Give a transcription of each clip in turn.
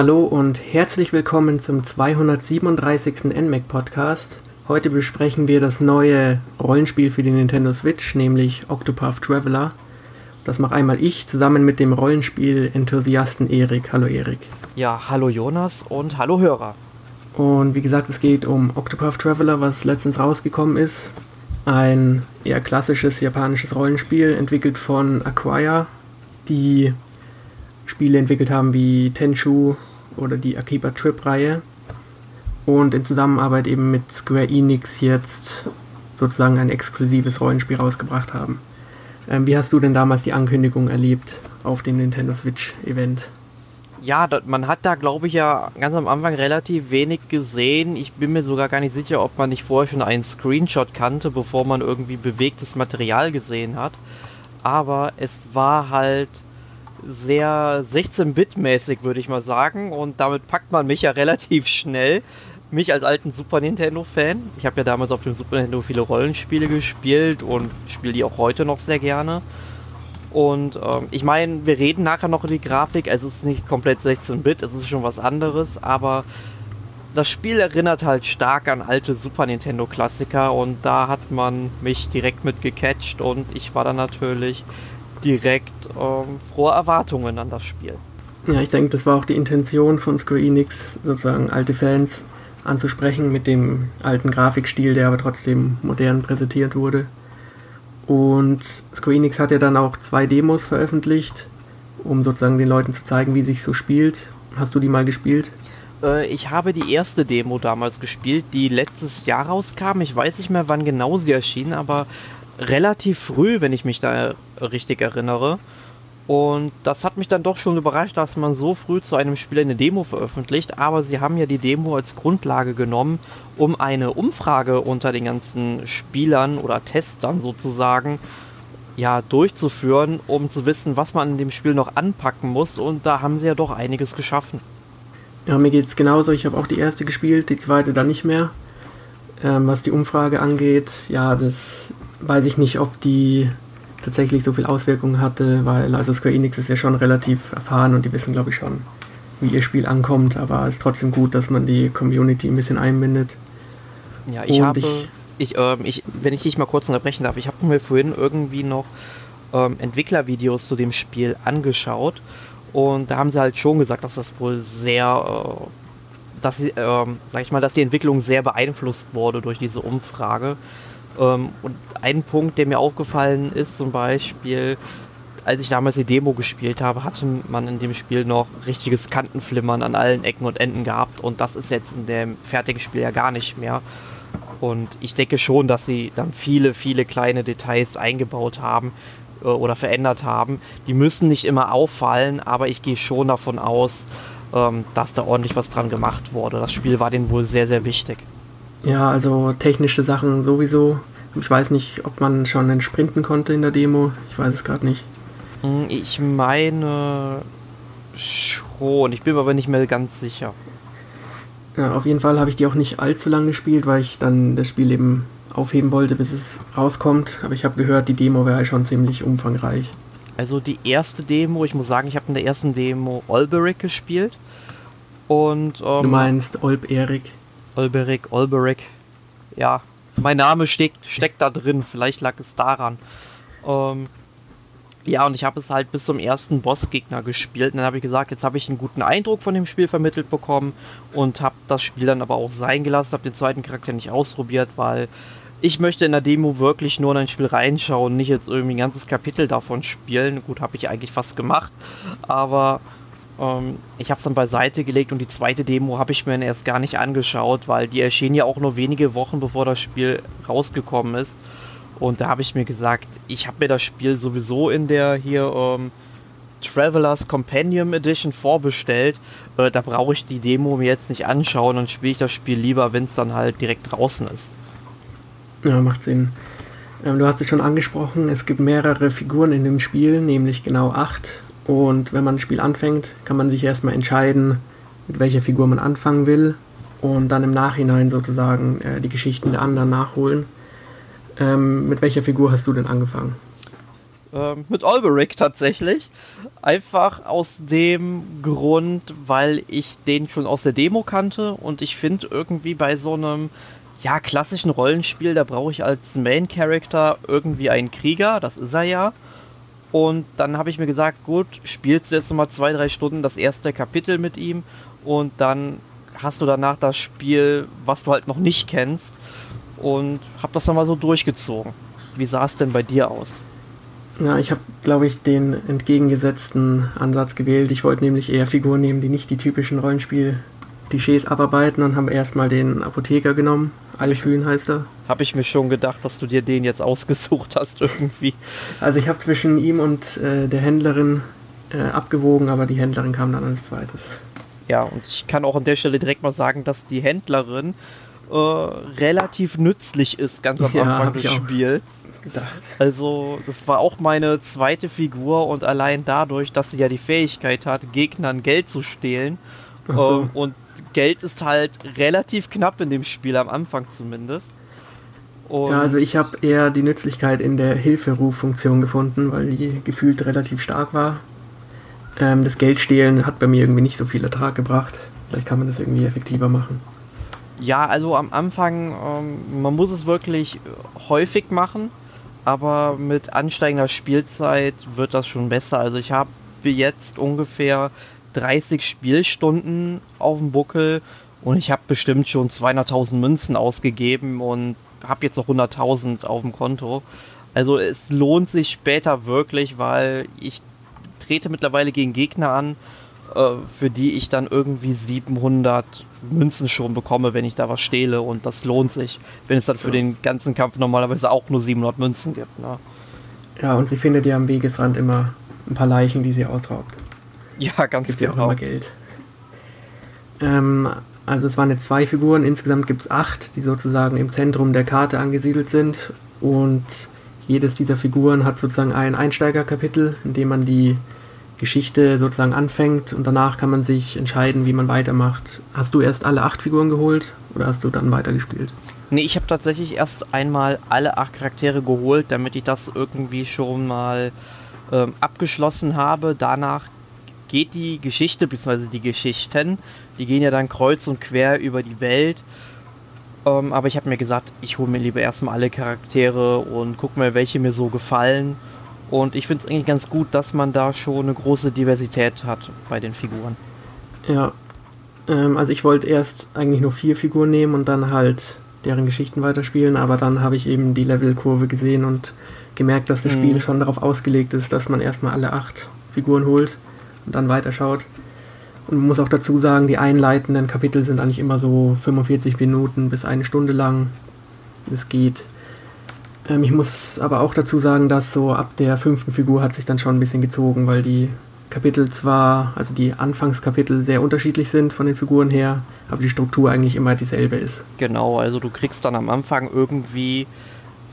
Hallo und herzlich willkommen zum 237. NMAC Podcast. Heute besprechen wir das neue Rollenspiel für die Nintendo Switch, nämlich Octopath Traveler. Das mache einmal ich zusammen mit dem Rollenspiel-Enthusiasten Erik. Hallo Erik. Ja, hallo Jonas und hallo Hörer. Und wie gesagt, es geht um Octopath Traveler, was letztens rausgekommen ist. Ein eher klassisches japanisches Rollenspiel, entwickelt von Acquire, die Spiele entwickelt haben wie Tenchu oder die Akiba Trip-Reihe und in Zusammenarbeit eben mit Square Enix jetzt sozusagen ein exklusives Rollenspiel rausgebracht haben. Ähm, wie hast du denn damals die Ankündigung erlebt auf dem Nintendo Switch Event? Ja, man hat da, glaube ich, ja ganz am Anfang relativ wenig gesehen. Ich bin mir sogar gar nicht sicher, ob man nicht vorher schon einen Screenshot kannte, bevor man irgendwie bewegtes Material gesehen hat. Aber es war halt sehr 16-Bit-mäßig, würde ich mal sagen. Und damit packt man mich ja relativ schnell. Mich als alten Super Nintendo-Fan. Ich habe ja damals auf dem Super Nintendo viele Rollenspiele gespielt und spiele die auch heute noch sehr gerne. Und ähm, ich meine, wir reden nachher noch über die Grafik. Es ist nicht komplett 16-Bit, es ist schon was anderes, aber das Spiel erinnert halt stark an alte Super Nintendo-Klassiker und da hat man mich direkt mit gecatcht und ich war dann natürlich direkt ähm, frohe Erwartungen an das Spiel. Ja, ich denke, das war auch die Intention von Square Enix, sozusagen alte Fans anzusprechen mit dem alten Grafikstil, der aber trotzdem modern präsentiert wurde. Und Square Enix hat ja dann auch zwei Demos veröffentlicht, um sozusagen den Leuten zu zeigen, wie sich so spielt. Hast du die mal gespielt? Äh, ich habe die erste Demo damals gespielt, die letztes Jahr rauskam. Ich weiß nicht mehr, wann genau sie erschien, aber relativ früh, wenn ich mich da richtig erinnere. Und das hat mich dann doch schon überrascht, dass man so früh zu einem Spiel eine Demo veröffentlicht. Aber sie haben ja die Demo als Grundlage genommen, um eine Umfrage unter den ganzen Spielern oder Testern sozusagen ja, durchzuführen, um zu wissen, was man in dem Spiel noch anpacken muss. Und da haben sie ja doch einiges geschaffen. Ja, mir geht es genauso. Ich habe auch die erste gespielt, die zweite dann nicht mehr. Ähm, was die Umfrage angeht, ja, das weiß ich nicht, ob die tatsächlich so viel Auswirkungen hatte, weil also Square Enix ist ja schon relativ erfahren und die wissen, glaube ich, schon, wie ihr Spiel ankommt, aber es ist trotzdem gut, dass man die Community ein bisschen einbindet. Ja, ich und habe, ich, ich, äh, ich, wenn ich dich mal kurz unterbrechen darf, ich habe mir vorhin irgendwie noch ähm, Entwicklervideos zu dem Spiel angeschaut und da haben sie halt schon gesagt, dass das wohl sehr, äh, dass, äh, sag ich mal, dass die Entwicklung sehr beeinflusst wurde durch diese Umfrage und ein Punkt, der mir aufgefallen ist, zum Beispiel, als ich damals die Demo gespielt habe, hatte man in dem Spiel noch richtiges Kantenflimmern an allen Ecken und Enden gehabt und das ist jetzt in dem fertigen Spiel ja gar nicht mehr. Und ich denke schon, dass sie dann viele, viele kleine Details eingebaut haben äh, oder verändert haben. Die müssen nicht immer auffallen, aber ich gehe schon davon aus, ähm, dass da ordentlich was dran gemacht wurde. Das Spiel war denen wohl sehr, sehr wichtig. Ja, also technische Sachen sowieso. Ich weiß nicht, ob man schon einen sprinten konnte in der Demo. Ich weiß es gerade nicht. Hm, ich meine schon. Ich bin mir aber nicht mehr ganz sicher. Ja, auf jeden Fall habe ich die auch nicht allzu lange gespielt, weil ich dann das Spiel eben aufheben wollte, bis es rauskommt. Aber ich habe gehört, die Demo wäre schon ziemlich umfangreich. Also die erste Demo, ich muss sagen, ich habe in der ersten Demo Olberic gespielt. Und, ähm, du meinst Olb Erik? Olberic, Olberic. Ja, mein Name steckt, steckt da drin. Vielleicht lag es daran. Ähm, ja, und ich habe es halt bis zum ersten Bossgegner gespielt. Und dann habe ich gesagt, jetzt habe ich einen guten Eindruck von dem Spiel vermittelt bekommen und habe das Spiel dann aber auch sein gelassen, habe den zweiten Charakter nicht ausprobiert, weil ich möchte in der Demo wirklich nur in ein Spiel reinschauen, nicht jetzt irgendwie ein ganzes Kapitel davon spielen. Gut, habe ich eigentlich fast gemacht, aber ähm, ich habe es dann beiseite gelegt und die zweite Demo habe ich mir erst gar nicht angeschaut, weil die erschien ja auch nur wenige Wochen bevor das Spiel rausgekommen ist. Und da habe ich mir gesagt, ich habe mir das Spiel sowieso in der hier ähm, Travelers Companion Edition vorbestellt. Äh, da brauche ich die Demo mir jetzt nicht anschauen und spiele ich das Spiel lieber, wenn es dann halt direkt draußen ist. Ja, macht Sinn. Ähm, du hast es schon angesprochen, es gibt mehrere Figuren in dem Spiel, nämlich genau acht. Und wenn man ein Spiel anfängt, kann man sich erstmal entscheiden, mit welcher Figur man anfangen will und dann im Nachhinein sozusagen äh, die Geschichten der anderen nachholen. Ähm, mit welcher Figur hast du denn angefangen? Ähm, mit Olberic tatsächlich. Einfach aus dem Grund, weil ich den schon aus der Demo kannte und ich finde irgendwie bei so einem ja, klassischen Rollenspiel, da brauche ich als Main Character irgendwie einen Krieger, das ist er ja. Und dann habe ich mir gesagt, gut, spielst du jetzt nochmal zwei, drei Stunden das erste Kapitel mit ihm und dann hast du danach das Spiel, was du halt noch nicht kennst und habe das dann mal so durchgezogen. Wie sah es denn bei dir aus? Ja, ich habe, glaube ich, den entgegengesetzten Ansatz gewählt. Ich wollte nämlich eher Figuren nehmen, die nicht die typischen Rollenspiel-Klischees abarbeiten und habe erstmal den Apotheker genommen. Alfün heißt er. Habe ich mir schon gedacht, dass du dir den jetzt ausgesucht hast irgendwie. Also ich habe zwischen ihm und äh, der Händlerin äh, abgewogen, aber die Händlerin kam dann als zweites. Ja, und ich kann auch an der Stelle direkt mal sagen, dass die Händlerin äh, relativ nützlich ist, ganz am Ja, Anfang des. Spiels. Gedacht. Also, das war auch meine zweite Figur und allein dadurch, dass sie ja die Fähigkeit hat, Gegnern Geld zu stehlen. So. Ähm, und Geld ist halt relativ knapp in dem Spiel, am Anfang zumindest. Und Ja, also ich habe eher die Nützlichkeit in der Hilferuffunktion gefunden, weil die gefühlt relativ stark war. Ähm, das Geldstehlen hat bei mir irgendwie nicht so viel Ertrag gebracht. Vielleicht kann man das irgendwie effektiver machen. Ja, also am Anfang, ähm, man muss es wirklich äh, häufig machen, aber mit ansteigender Spielzeit wird das schon besser. Also ich habe jetzt ungefähr 30 Spielstunden auf dem Buckel und ich habe bestimmt schon 200.000 Münzen ausgegeben und habe jetzt noch 100.000 auf dem Konto. Also es lohnt sich später wirklich, weil ich trete mittlerweile gegen Gegner an, äh, für die ich dann irgendwie 700 Münzen schon bekomme, wenn ich da was stehle und das lohnt sich, wenn es dann für Ja. den ganzen Kampf normalerweise auch nur 700 Münzen gibt. Ne? Ja, und sie findet ja am Wegesrand immer ein paar Leichen, die sie ausraubt. Ja, ganz Gibt ja auch genau. immer Geld. Ähm, also es waren jetzt zwei Figuren, insgesamt gibt es acht, die sozusagen im Zentrum der Karte angesiedelt sind. Und jedes dieser Figuren hat sozusagen ein Einsteigerkapitel, in dem man die Geschichte sozusagen anfängt und danach kann man sich entscheiden, wie man weitermacht. Hast du erst alle acht Figuren geholt oder hast du dann weitergespielt? Nee, ich habe tatsächlich erst einmal alle acht Charaktere geholt, damit ich das irgendwie schon mal ähm, abgeschlossen habe. Danach geht die Geschichte, beziehungsweise die Geschichten, die gehen ja dann kreuz und quer über die Welt. Ähm, aber ich habe mir gesagt, ich hole mir lieber erstmal alle Charaktere und gucke mir, welche mir so gefallen. Und ich finde es eigentlich ganz gut, dass man da schon eine große Diversität hat bei den Figuren. Ja, ähm, also ich wollte erst eigentlich nur vier Figuren nehmen und dann halt deren Geschichten weiterspielen, aber dann habe ich eben die Levelkurve gesehen und gemerkt, dass das Mhm. Spiel schon darauf ausgelegt ist, dass man erstmal alle acht Figuren holt und dann weiterschaut. Und man muss auch dazu sagen, die einleitenden Kapitel sind eigentlich immer so 45 Minuten bis eine Stunde lang. Es geht. Ähm, ich muss aber auch dazu sagen, dass so ab der fünften Figur hat sich dann schon ein bisschen gezogen, weil die Kapitel zwar, also die Anfangskapitel sehr unterschiedlich sind von den Figuren her, aber die Struktur eigentlich immer dieselbe ist. Genau, also du kriegst dann am Anfang irgendwie,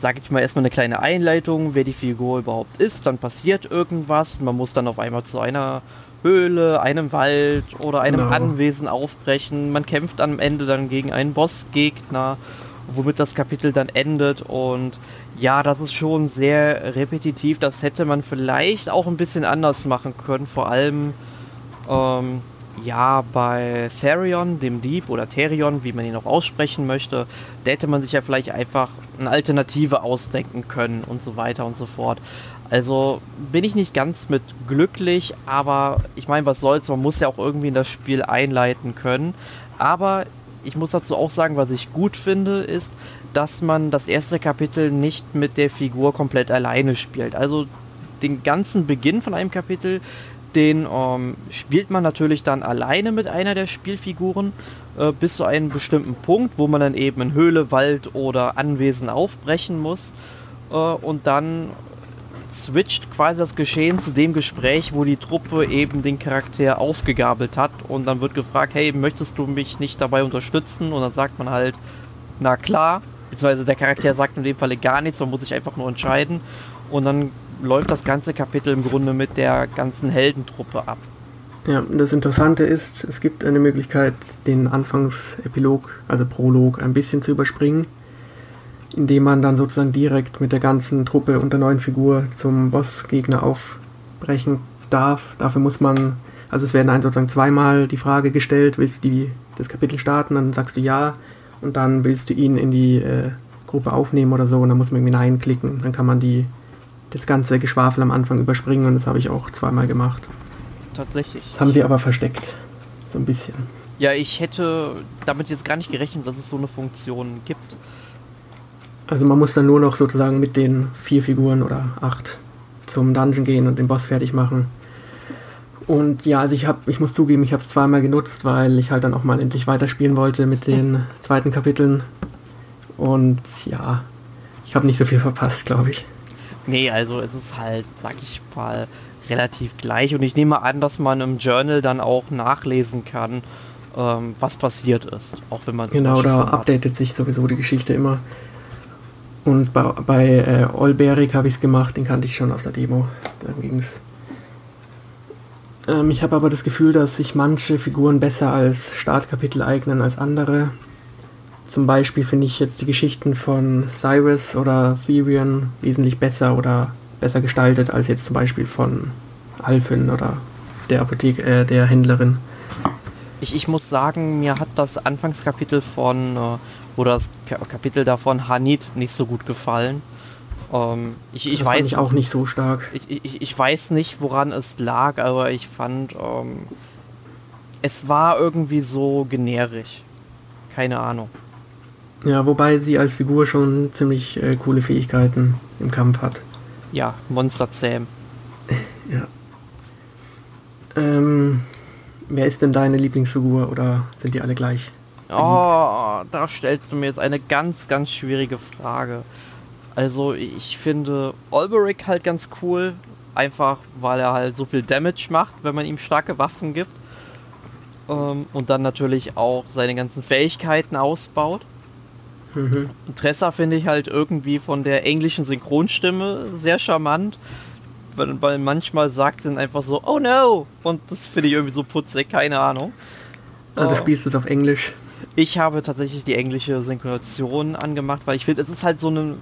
sag ich mal, erstmal eine kleine Einleitung, wer die Figur überhaupt ist, dann passiert irgendwas, man muss dann auf einmal zu einer Höhle, einem Wald oder einem Genau. Anwesen aufbrechen. Man kämpft am Ende dann gegen einen Bossgegner, womit das Kapitel dann endet und ja, das ist schon sehr repetitiv. Das hätte man vielleicht auch ein bisschen anders machen können. Vor allem ähm, ja, bei Therion, dem Dieb oder Therion, wie man ihn auch aussprechen möchte, da hätte man sich ja vielleicht einfach eine Alternative ausdenken können und so weiter und so fort. Also bin ich nicht ganz mit glücklich, aber ich meine, was soll's, man muss ja auch irgendwie in das Spiel einleiten können. Aber ich muss dazu auch sagen, was ich gut finde, ist, dass man das erste Kapitel nicht mit der Figur komplett alleine spielt. Also den ganzen Beginn von einem Kapitel, den ähm, spielt man natürlich dann alleine mit einer der Spielfiguren äh, bis zu einem bestimmten Punkt, wo man dann eben in Höhle, Wald oder Anwesen aufbrechen muss. Äh, und dann switcht quasi das Geschehen zu dem Gespräch, wo die Truppe eben den Charakter aufgegabelt hat. Und dann wird gefragt, hey, möchtest du mich nicht dabei unterstützen? Und dann sagt man halt, na klar. Beziehungsweise der Charakter sagt in dem Falle gar nichts, man muss sich einfach nur entscheiden. Und dann läuft das ganze Kapitel im Grunde mit der ganzen Heldentruppe ab. Ja, das Interessante ist, es gibt eine Möglichkeit, den Anfangsepilog, also Prolog, ein bisschen zu überspringen. Indem man dann sozusagen direkt mit der ganzen Truppe und der neuen Figur zum Bossgegner aufbrechen darf. Dafür muss man, also es werden einen sozusagen zweimal die Frage gestellt, willst du die, das Kapitel starten, dann sagst du ja und dann willst du ihn in die äh, Gruppe aufnehmen oder so und dann muss man irgendwie Nein klicken. Dann kann man die, das ganze Geschwafel am Anfang überspringen und das habe ich auch zweimal gemacht. Tatsächlich. Das haben sie aber versteckt. So ein bisschen. Ja, ich hätte damit jetzt gar nicht gerechnet, dass es so eine Funktion gibt. Also man muss dann nur noch sozusagen mit den vier Figuren oder acht zum Dungeon gehen und den Boss fertig machen. Und ja, also ich habe, ich muss zugeben, ich habe es zweimal genutzt, weil ich halt dann auch mal endlich weiterspielen wollte mit den zweiten Kapiteln. Und ja, ich habe nicht so viel verpasst, glaube ich. Nee, also es ist halt, sag ich mal, relativ gleich. Und ich nehme an, dass man im Journal dann auch nachlesen kann, ähm, was passiert ist. Auch wenn man Genau, da updatet sich sowieso die Geschichte immer. Und bei, äh, Olberik habe ich es gemacht, den kannte ich schon aus der Demo. Da ging es. Ähm, ich habe aber das Gefühl, dass sich manche Figuren besser als Startkapitel eignen als andere. Zum Beispiel finde ich jetzt die Geschichten von Cyrus oder Therion wesentlich besser oder besser gestaltet als jetzt zum Beispiel von Alphen oder der Apotheke, äh, der Händlerin. Ich, ich muss sagen, mir hat das Anfangskapitel von, äh, oder das Kapitel davon Hanit nicht so gut gefallen. Ähm, ich, ich das weiß ich auch nicht so stark. Ich, ich, ich weiß nicht, woran es lag, aber ich fand, ähm, es war irgendwie so generisch. Keine Ahnung. Ja, wobei sie als Figur schon ziemlich äh, coole Fähigkeiten im Kampf hat. Ja, Monster Sam. ja. Ähm, wer ist denn deine Lieblingsfigur oder sind die alle gleich? Oh, da stellst du mir jetzt eine ganz, ganz schwierige Frage. Also ich finde Olberic halt ganz cool, einfach weil er halt so viel Damage macht, wenn man ihm starke Waffen gibt. Ähm, und dann natürlich auch seine ganzen Fähigkeiten ausbaut. Mhm. Tressa finde ich halt irgendwie von der englischen Synchronstimme sehr charmant. Weil, manchmal sagt sie dann einfach so, oh no! Und das finde ich irgendwie so putzig, keine Ahnung. Also spielst du es auf Englisch? Ich habe tatsächlich die englische Synchronisation angemacht, weil ich finde, es ist halt so eine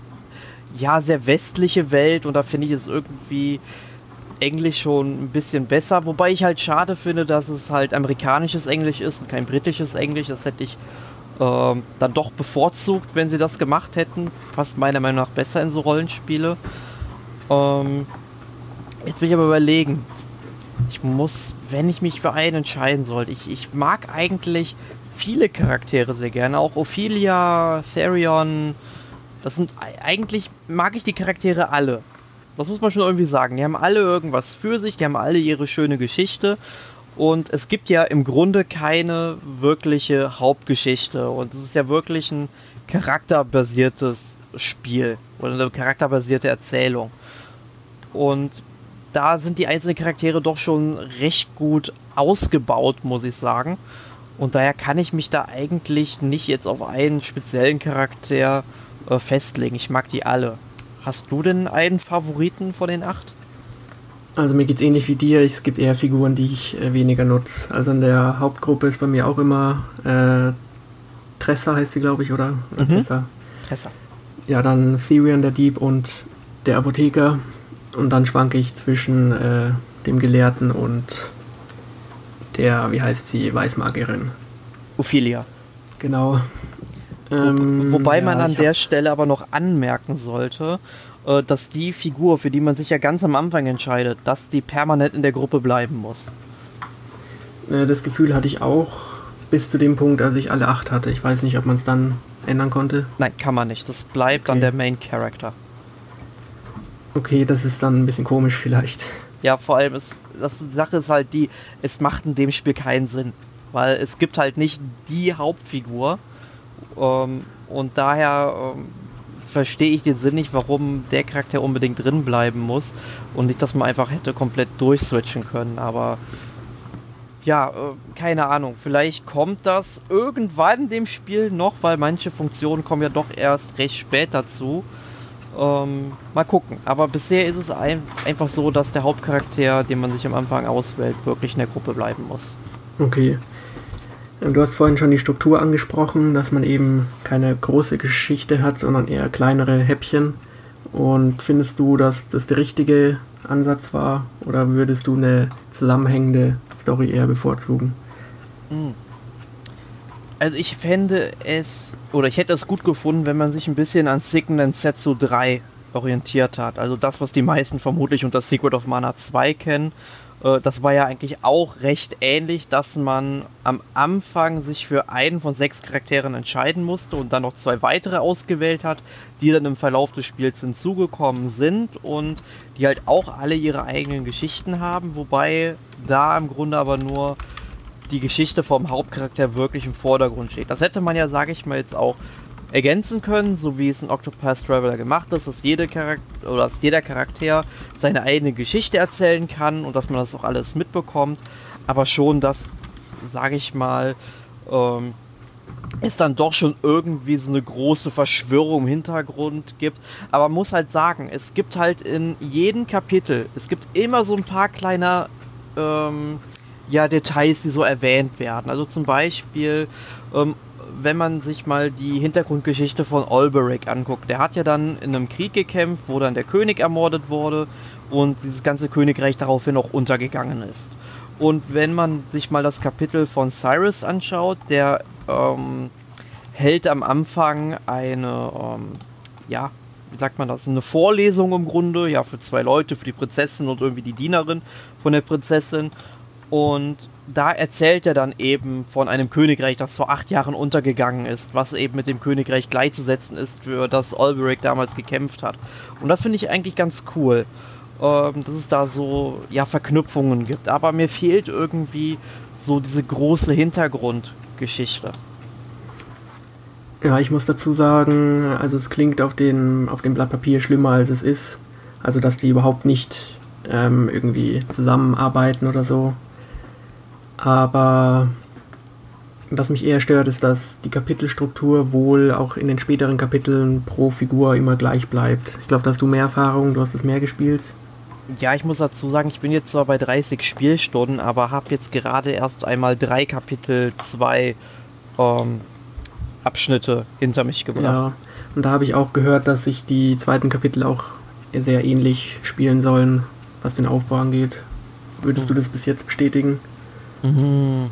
ja, sehr westliche Welt und da finde ich es irgendwie Englisch schon ein bisschen besser. Wobei ich halt schade finde, dass es halt amerikanisches Englisch ist und kein britisches Englisch. Das hätte ich ähm, dann doch bevorzugt, wenn sie das gemacht hätten. Passt meiner Meinung nach besser in so Rollenspiele. Ähm, jetzt will ich aber überlegen. Ich muss, wenn ich mich für einen entscheiden sollte, ich, ich mag eigentlich viele Charaktere sehr gerne. Auch Ophelia, Therion. Das sind eigentlich mag ich die Charaktere alle. Das muss man schon irgendwie sagen. Die haben alle irgendwas für sich, die haben alle ihre schöne Geschichte. Und es gibt ja im Grunde keine wirkliche Hauptgeschichte. Und es ist ja wirklich ein charakterbasiertes Spiel oder eine charakterbasierte Erzählung. Und da sind die einzelnen Charaktere doch schon recht gut ausgebaut, muss ich sagen. Und daher kann ich mich da eigentlich nicht jetzt auf einen speziellen Charakter äh, festlegen. Ich mag die alle. Hast du denn einen Favoriten von den acht? Also mir geht es ähnlich wie dir. Es gibt eher Figuren, die ich äh, weniger nutze. Also in der Hauptgruppe ist bei mir auch immer äh, Tressa heißt sie, glaube ich, oder? Mhm. Tressa. Tressa. Ja, dann Therion, der Dieb und der Apotheker. Und dann schwanke ich zwischen äh, dem Gelehrten und der, wie heißt sie, Weißmagierin. Ophelia. Genau. Ähm, Wo, wobei ja, man an der Stelle aber noch anmerken sollte, äh, dass die Figur, für die man sich ja ganz am Anfang entscheidet, dass die permanent in der Gruppe bleiben muss. Äh, das Gefühl hatte ich auch bis zu dem Punkt, als ich alle acht hatte. Ich weiß nicht, ob man es dann ändern konnte. Nein, kann man nicht. Das bleibt okay. dann der Main Character. Okay, das ist dann ein bisschen komisch vielleicht. Ja, vor allem ist das Sache ist halt die, es macht in dem Spiel keinen Sinn, weil es gibt halt nicht die Hauptfigur ähm, und daher ähm, verstehe ich den Sinn nicht, warum der Charakter unbedingt drin bleiben muss und nicht, dass man einfach hätte komplett durchswitchen können. Aber ja, äh, keine Ahnung. Vielleicht kommt das irgendwann in dem Spiel noch, weil manche Funktionen kommen ja doch erst recht spät dazu. Ähm, mal gucken. Aber bisher ist es ein, einfach so, dass der Hauptcharakter, den man sich am Anfang auswählt, wirklich in der Gruppe bleiben muss. Okay. Du hast vorhin schon die Struktur angesprochen, dass man eben keine große Geschichte hat, sondern eher kleinere Häppchen. Und findest du, dass das der richtige Ansatz war oder würdest du eine zusammenhängende Story eher bevorzugen? Hm. Also ich fände es, oder ich hätte es gut gefunden, wenn man sich ein bisschen an Sicken Setsu 3 orientiert hat. Also das, was die meisten vermutlich unter Secret of Mana 2 kennen äh, das war ja eigentlich auch recht ähnlich, dass man am Anfang sich für einen von sechs Charakteren entscheiden musste und dann noch zwei weitere ausgewählt hat, die dann im Verlauf des Spiels hinzugekommen sind und die halt auch alle ihre eigenen Geschichten haben, wobei da im Grunde aber nur die Geschichte vom Hauptcharakter wirklich im Vordergrund steht. Das hätte man ja, sage ich mal, jetzt auch ergänzen können, so wie es in Octopath Traveler gemacht ist, dass, jede Charakter, oder dass jeder Charakter seine eigene Geschichte erzählen kann und dass man das auch alles mitbekommt. Aber schon, dass, sage ich mal, ähm, es dann doch schon irgendwie so eine große Verschwörung im Hintergrund gibt. Aber man muss halt sagen, es gibt halt in jedem Kapitel, es gibt immer so ein paar kleine ähm, ja, Details, die so erwähnt werden. Also zum Beispiel ähm, wenn man sich mal die Hintergrundgeschichte von Olberic anguckt, der hat ja dann in einem Krieg gekämpft, wo dann der König ermordet wurde und dieses ganze Königreich daraufhin auch untergegangen ist. Und wenn man sich mal das Kapitel von Cyrus anschaut, der ähm, hält am Anfang eine, ähm, ja, wie sagt man das, eine Vorlesung im Grunde, ja, für zwei Leute, für die Prinzessin und irgendwie die Dienerin von der Prinzessin. Und da erzählt er dann eben von einem Königreich, das vor acht Jahren untergegangen ist, was eben mit dem Königreich gleichzusetzen ist, für das Alberic damals gekämpft hat. Und das finde ich eigentlich ganz cool, ähm, dass es da so ja, Verknüpfungen gibt. Aber mir fehlt irgendwie so diese große Hintergrundgeschichte. Ja, ich muss dazu sagen, also es klingt auf, den, auf dem Blatt Papier schlimmer als es ist. Also dass die überhaupt nicht ähm, irgendwie zusammenarbeiten oder so. Aber was mich eher stört, ist, dass die Kapitelstruktur wohl auch in den späteren Kapiteln pro Figur immer gleich bleibt. Ich glaube, da hast du mehr Erfahrung, du hast es mehr gespielt. Ja, ich muss dazu sagen, ich bin jetzt zwar bei 30 Spielstunden, aber habe jetzt gerade erst einmal drei Kapitel 2 ähm, Abschnitte hinter mich gebracht. Ja, und da habe ich auch gehört, dass sich die zweiten Kapitel auch sehr ähnlich spielen sollen, was den Aufbau angeht. Würdest hm. du das bis jetzt bestätigen? Mhm.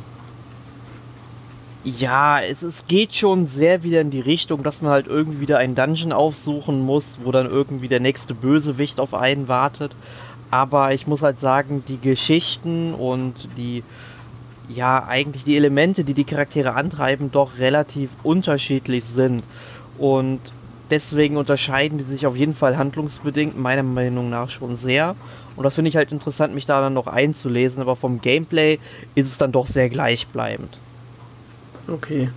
Ja, es, es geht schon sehr wieder in die Richtung, dass man halt irgendwie wieder einen Dungeon aufsuchen muss, wo dann irgendwie der nächste Bösewicht auf einen wartet. Aber ich muss halt sagen, die Geschichten und die, ja, eigentlich die Elemente, die die Charaktere antreiben, doch relativ unterschiedlich sind. Und deswegen unterscheiden die sich auf jeden Fall handlungsbedingt meiner Meinung nach schon sehr. Und das finde ich halt interessant, mich da dann noch einzulesen, aber vom Gameplay ist es dann doch sehr gleichbleibend. Okay.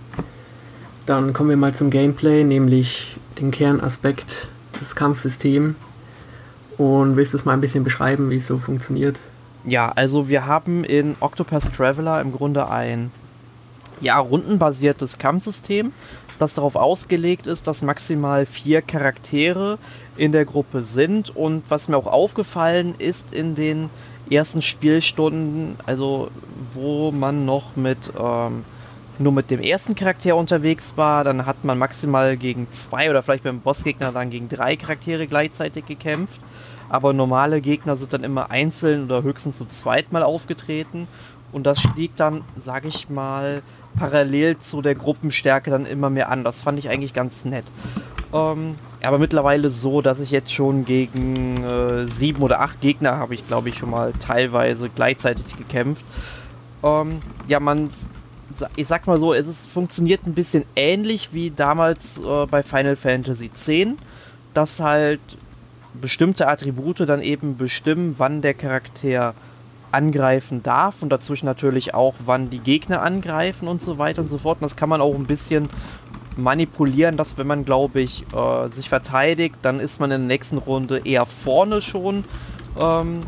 Dann kommen wir mal zum Gameplay, nämlich den Kernaspekt des Kampfsystems. Und willst du es mal ein bisschen beschreiben, wie es so funktioniert? Ja, also wir haben in Octopus Traveler im Grunde ein ja, rundenbasiertes Kampfsystem, das darauf ausgelegt ist, dass maximal vier Charaktere in der Gruppe sind. Und was mir auch aufgefallen ist in den ersten Spielstunden, also wo man noch mit ähm, nur mit dem ersten Charakter unterwegs war, dann hat man maximal gegen zwei oder vielleicht beim Bossgegner dann gegen drei Charaktere gleichzeitig gekämpft. Aber normale Gegner sind dann immer einzeln oder höchstens so zweimal aufgetreten. Und das stieg dann, sag ich mal, parallel zu der Gruppenstärke dann immer mehr an. Das fand ich eigentlich ganz nett. Ähm, aber mittlerweile so, dass ich jetzt schon gegen äh, sieben oder acht Gegner habe ich, glaube ich, schon mal teilweise gleichzeitig gekämpft. Ähm, ja, man, ich sag mal so, es ist, funktioniert ein bisschen ähnlich wie damals äh, bei Final Fantasy X, dass halt bestimmte Attribute dann eben bestimmen, wann der Charakter angreifen darf und dazwischen natürlich auch, wann die Gegner angreifen und so weiter und so fort. Und das kann man auch ein bisschen manipulieren, dass wenn man, glaube ich, äh, sich verteidigt, dann ist man in der nächsten Runde eher vorne schon ähm,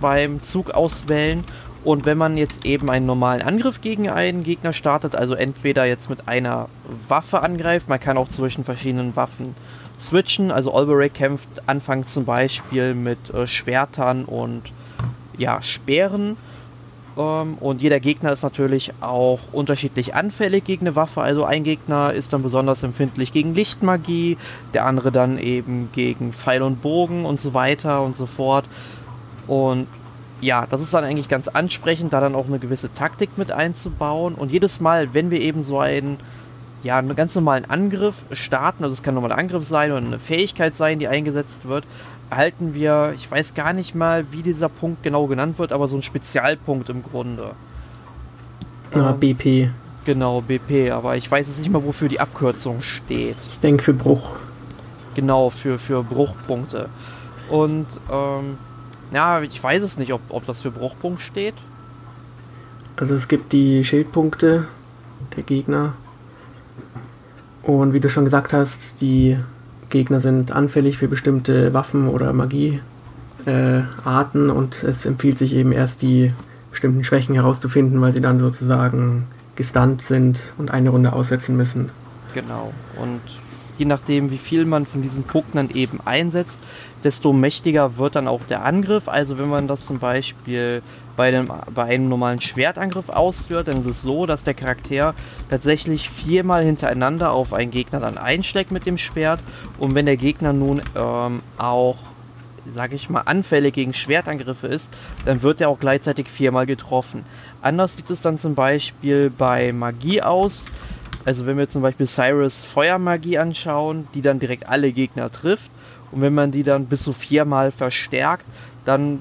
beim Zug auswählen. Und wenn man jetzt eben einen normalen Angriff gegen einen Gegner startet, also entweder jetzt mit einer Waffe angreift, man kann auch zwischen verschiedenen Waffen switchen. Also Olberic kämpft anfangs zum Beispiel mit äh, Schwertern und ja, Speeren. Ähm, und jeder Gegner ist natürlich auch unterschiedlich anfällig gegen eine Waffe. Also ein Gegner ist dann besonders empfindlich gegen Lichtmagie, der andere dann eben gegen Pfeil und Bogen und so weiter und so fort. Und ja, das ist dann eigentlich ganz ansprechend, da dann auch eine gewisse Taktik mit einzubauen. Und jedes Mal, wenn wir eben so einen, ja, einen ganz normalen Angriff starten, also es kann ein normaler Angriff sein oder eine Fähigkeit sein, die eingesetzt wird, erhalten wir, ich weiß gar nicht mal, wie dieser Punkt genau genannt wird, aber so ein Spezialpunkt im Grunde. Ja, ähm, BP. Genau, BP, aber ich weiß jetzt nicht mal, wofür die Abkürzung steht. Ich denke für Bruch. Genau, für, für Bruchpunkte. Und, ähm, ja, ich weiß es nicht, ob, ob das für Bruchpunkt steht. Also es gibt die Schildpunkte der Gegner. Und wie du schon gesagt hast, die Gegner sind anfällig für bestimmte Waffen oder Magiearten äh, und es empfiehlt sich eben erst die bestimmten Schwächen herauszufinden, weil sie dann sozusagen gestunt sind und eine Runde aussetzen müssen. Genau. Und je nachdem, wie viel man von diesen dann eben einsetzt, desto mächtiger wird dann auch der Angriff. Also wenn man das zum Beispiel bei einem, bei einem normalen Schwertangriff ausführt, dann ist es so, dass der Charakter tatsächlich viermal hintereinander auf einen Gegner dann einschlägt mit dem Schwert. Und wenn der Gegner nun ähm, auch, sage ich mal, anfällig gegen Schwertangriffe ist, dann wird er auch gleichzeitig viermal getroffen. Anders sieht es dann zum Beispiel bei Magie aus. Also wenn wir zum Beispiel Cyrus Feuermagie anschauen, die dann direkt alle Gegner trifft und wenn man die dann bis zu viermal verstärkt, dann,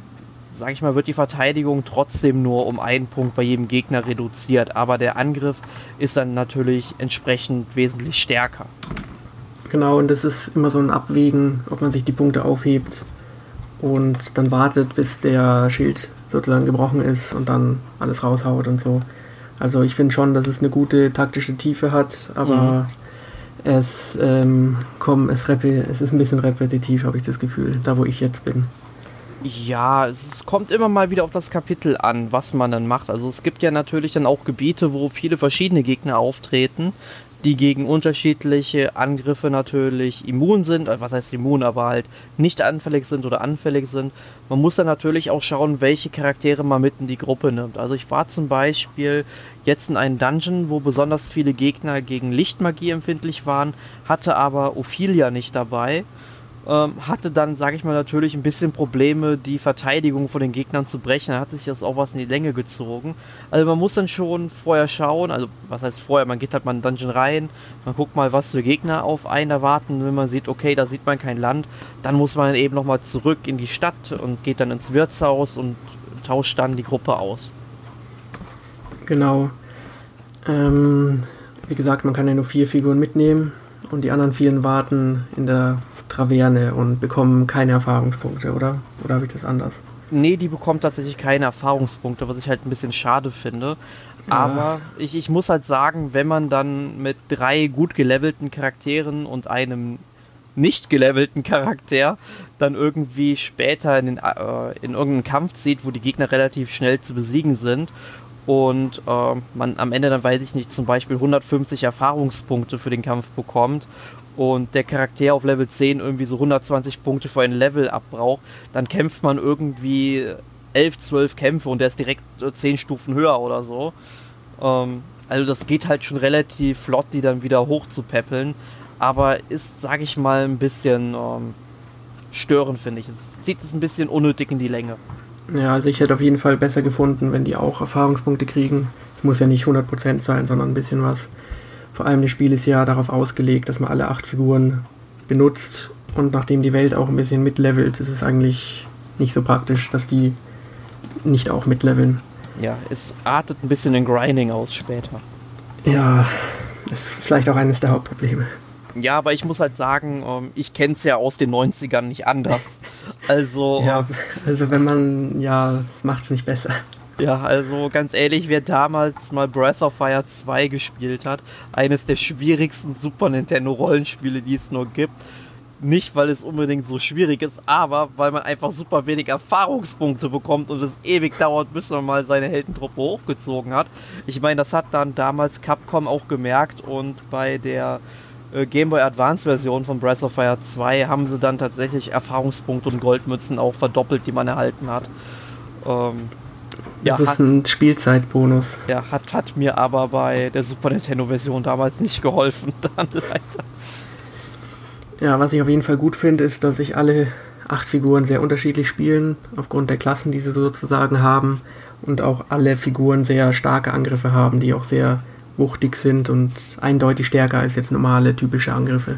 sage ich mal, wird die Verteidigung trotzdem nur um einen Punkt bei jedem Gegner reduziert. Aber der Angriff ist dann natürlich entsprechend wesentlich stärker. Genau, und das ist immer so ein Abwägen, ob man sich die Punkte aufhebt und dann wartet, bis der Schild sozusagen gebrochen ist und dann alles raushaut und so. Also ich finde schon, dass es eine gute taktische Tiefe hat, aber mhm es, ähm, komm, es, es ist ein bisschen repetitiv, habe ich das Gefühl, da wo ich jetzt bin. Ja, es kommt immer mal wieder auf das Kapitel an, was man dann macht. Also es gibt ja natürlich dann auch Gebiete, wo viele verschiedene Gegner auftreten, die gegen unterschiedliche Angriffe natürlich immun sind, äh, was heißt immun, aber halt nicht anfällig sind oder anfällig sind. Man muss dann natürlich auch schauen, welche Charaktere man mit in die Gruppe nimmt. Also ich war zum Beispiel jetzt in einem Dungeon, wo besonders viele Gegner gegen Lichtmagie empfindlich waren, hatte aber Ophelia nicht dabei ähm, hatte dann, sage ich mal, natürlich ein bisschen Probleme, die Verteidigung von den Gegnern zu brechen. Da hat sich das auch was in die Länge gezogen. Also man muss dann schon vorher schauen, also was heißt vorher, man geht halt mal in den Dungeon rein, man guckt mal, was für Gegner auf einen erwarten. Wenn man sieht, okay, da sieht man kein Land, dann muss man eben nochmal zurück in die Stadt und geht dann ins Wirtshaus und tauscht dann die Gruppe aus. Genau. Ähm, wie gesagt, man kann ja nur vier Figuren mitnehmen und die anderen vier warten in der Traverne und bekommen keine Erfahrungspunkte, oder? Oder habe ich das anders? Nee, die bekommt tatsächlich keine Erfahrungspunkte, was ich halt ein bisschen schade finde. Ja. Aber ich, ich muss halt sagen, wenn man dann mit drei gut gelevelten Charakteren und einem nicht gelevelten Charakter dann irgendwie später in, den, äh, in irgendeinen Kampf zieht, wo die Gegner relativ schnell zu besiegen sind und äh, man am Ende dann, weiß ich nicht, zum Beispiel 150 Erfahrungspunkte für den Kampf bekommt und der Charakter auf Level 10 irgendwie so 120 Punkte für ein Level abbraucht, dann kämpft man irgendwie 11, 12 Kämpfe und der ist direkt 10 Stufen höher oder so. Ähm, also das geht halt schon relativ flott, die dann wieder hoch zu peppeln. Aber ist, sag ich mal, ein bisschen ähm, störend, finde ich. Es zieht es ein bisschen unnötig in die Länge. Ja, also ich hätte auf jeden Fall besser gefunden, wenn die auch Erfahrungspunkte kriegen. Es muss ja nicht 100% sein, sondern ein bisschen was. Vor allem das Spiel ist ja darauf ausgelegt, dass man alle acht Figuren benutzt und nachdem die Welt auch ein bisschen mitlevelt, ist es eigentlich nicht so praktisch, dass die nicht auch mitleveln. Ja, es artet ein bisschen in Grinding aus später. Ja, ist vielleicht auch eines der Hauptprobleme. Ja, aber ich muss halt sagen, ähm, ich kenne es ja aus den 90ern nicht anders. Also. ja, also wenn man, ja, macht es nicht besser. Ja, also ganz ehrlich, wer damals mal Breath of Fire 2 gespielt hat, eines der schwierigsten Super Nintendo Rollenspiele, die es nur gibt. Nicht, weil es unbedingt so schwierig ist, aber weil man einfach super wenig Erfahrungspunkte bekommt und es ewig dauert, bis man mal seine Heldentruppe hochgezogen hat. Ich meine, das hat dann damals Capcom auch gemerkt und bei der äh, Game Boy Advance Version von Breath of Fire 2 haben sie dann tatsächlich Erfahrungspunkte und Goldmützen auch verdoppelt, die man erhalten hat. Ähm, Das ja, ist hat, ein Spielzeitbonus. Ja, hat, hat mir aber bei der Super Nintendo-Version damals nicht geholfen, dann leider. Ja, was ich auf jeden Fall gut finde, ist, dass sich alle acht Figuren sehr unterschiedlich spielen, aufgrund der Klassen, die sie sozusagen haben. Und auch alle Figuren sehr starke Angriffe haben, die auch sehr wuchtig sind und eindeutig stärker als jetzt normale typische Angriffe.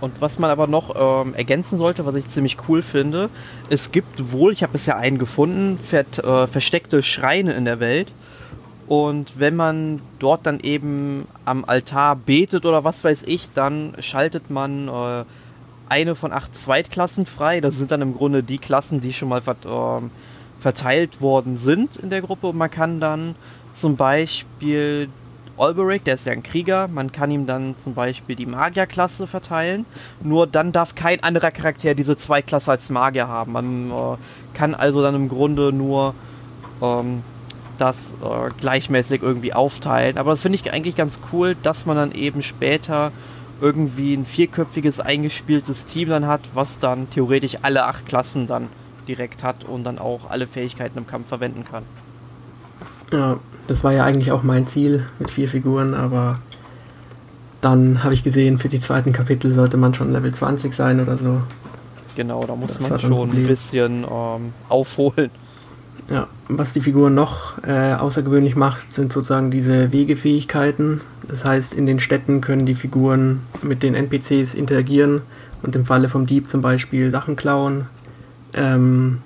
Und was man aber noch ähm, ergänzen sollte, was ich ziemlich cool finde, es gibt wohl, ich habe bisher einen gefunden, ver äh, versteckte Schreine in der Welt. Und wenn man dort dann eben am Altar betet oder was weiß ich, dann schaltet man äh, eine von acht Zweitklassen frei. Das sind dann im Grunde die Klassen, die schon mal vert äh, verteilt worden sind in der Gruppe. Und man kann dann zum Beispiel Olberic, der ist ja ein Krieger, man kann ihm dann zum Beispiel die Magierklasse verteilen. Nur dann darf kein anderer Charakter diese Zweitklasse als Magier haben. Man äh, kann also dann im Grunde nur ähm, das äh, gleichmäßig irgendwie aufteilen. Aber das finde ich eigentlich ganz cool, dass man dann eben später irgendwie ein vierköpfiges eingespieltes Team dann hat, was dann theoretisch alle acht Klassen dann direkt hat und dann auch alle Fähigkeiten im Kampf verwenden kann. Ja, das war ja eigentlich auch mein Ziel mit vier Figuren, aber dann habe ich gesehen, für die zweiten Kapitel sollte man schon Level 20 sein oder so. Genau, da muss das man schon ein bisschen ähm, aufholen. Ja, was die Figuren noch äh, außergewöhnlich macht, sind sozusagen diese Wegefähigkeiten. Das heißt, in den Städten können die Figuren mit den NPCs interagieren und im Falle vom Dieb zum Beispiel Sachen klauen. Ähm,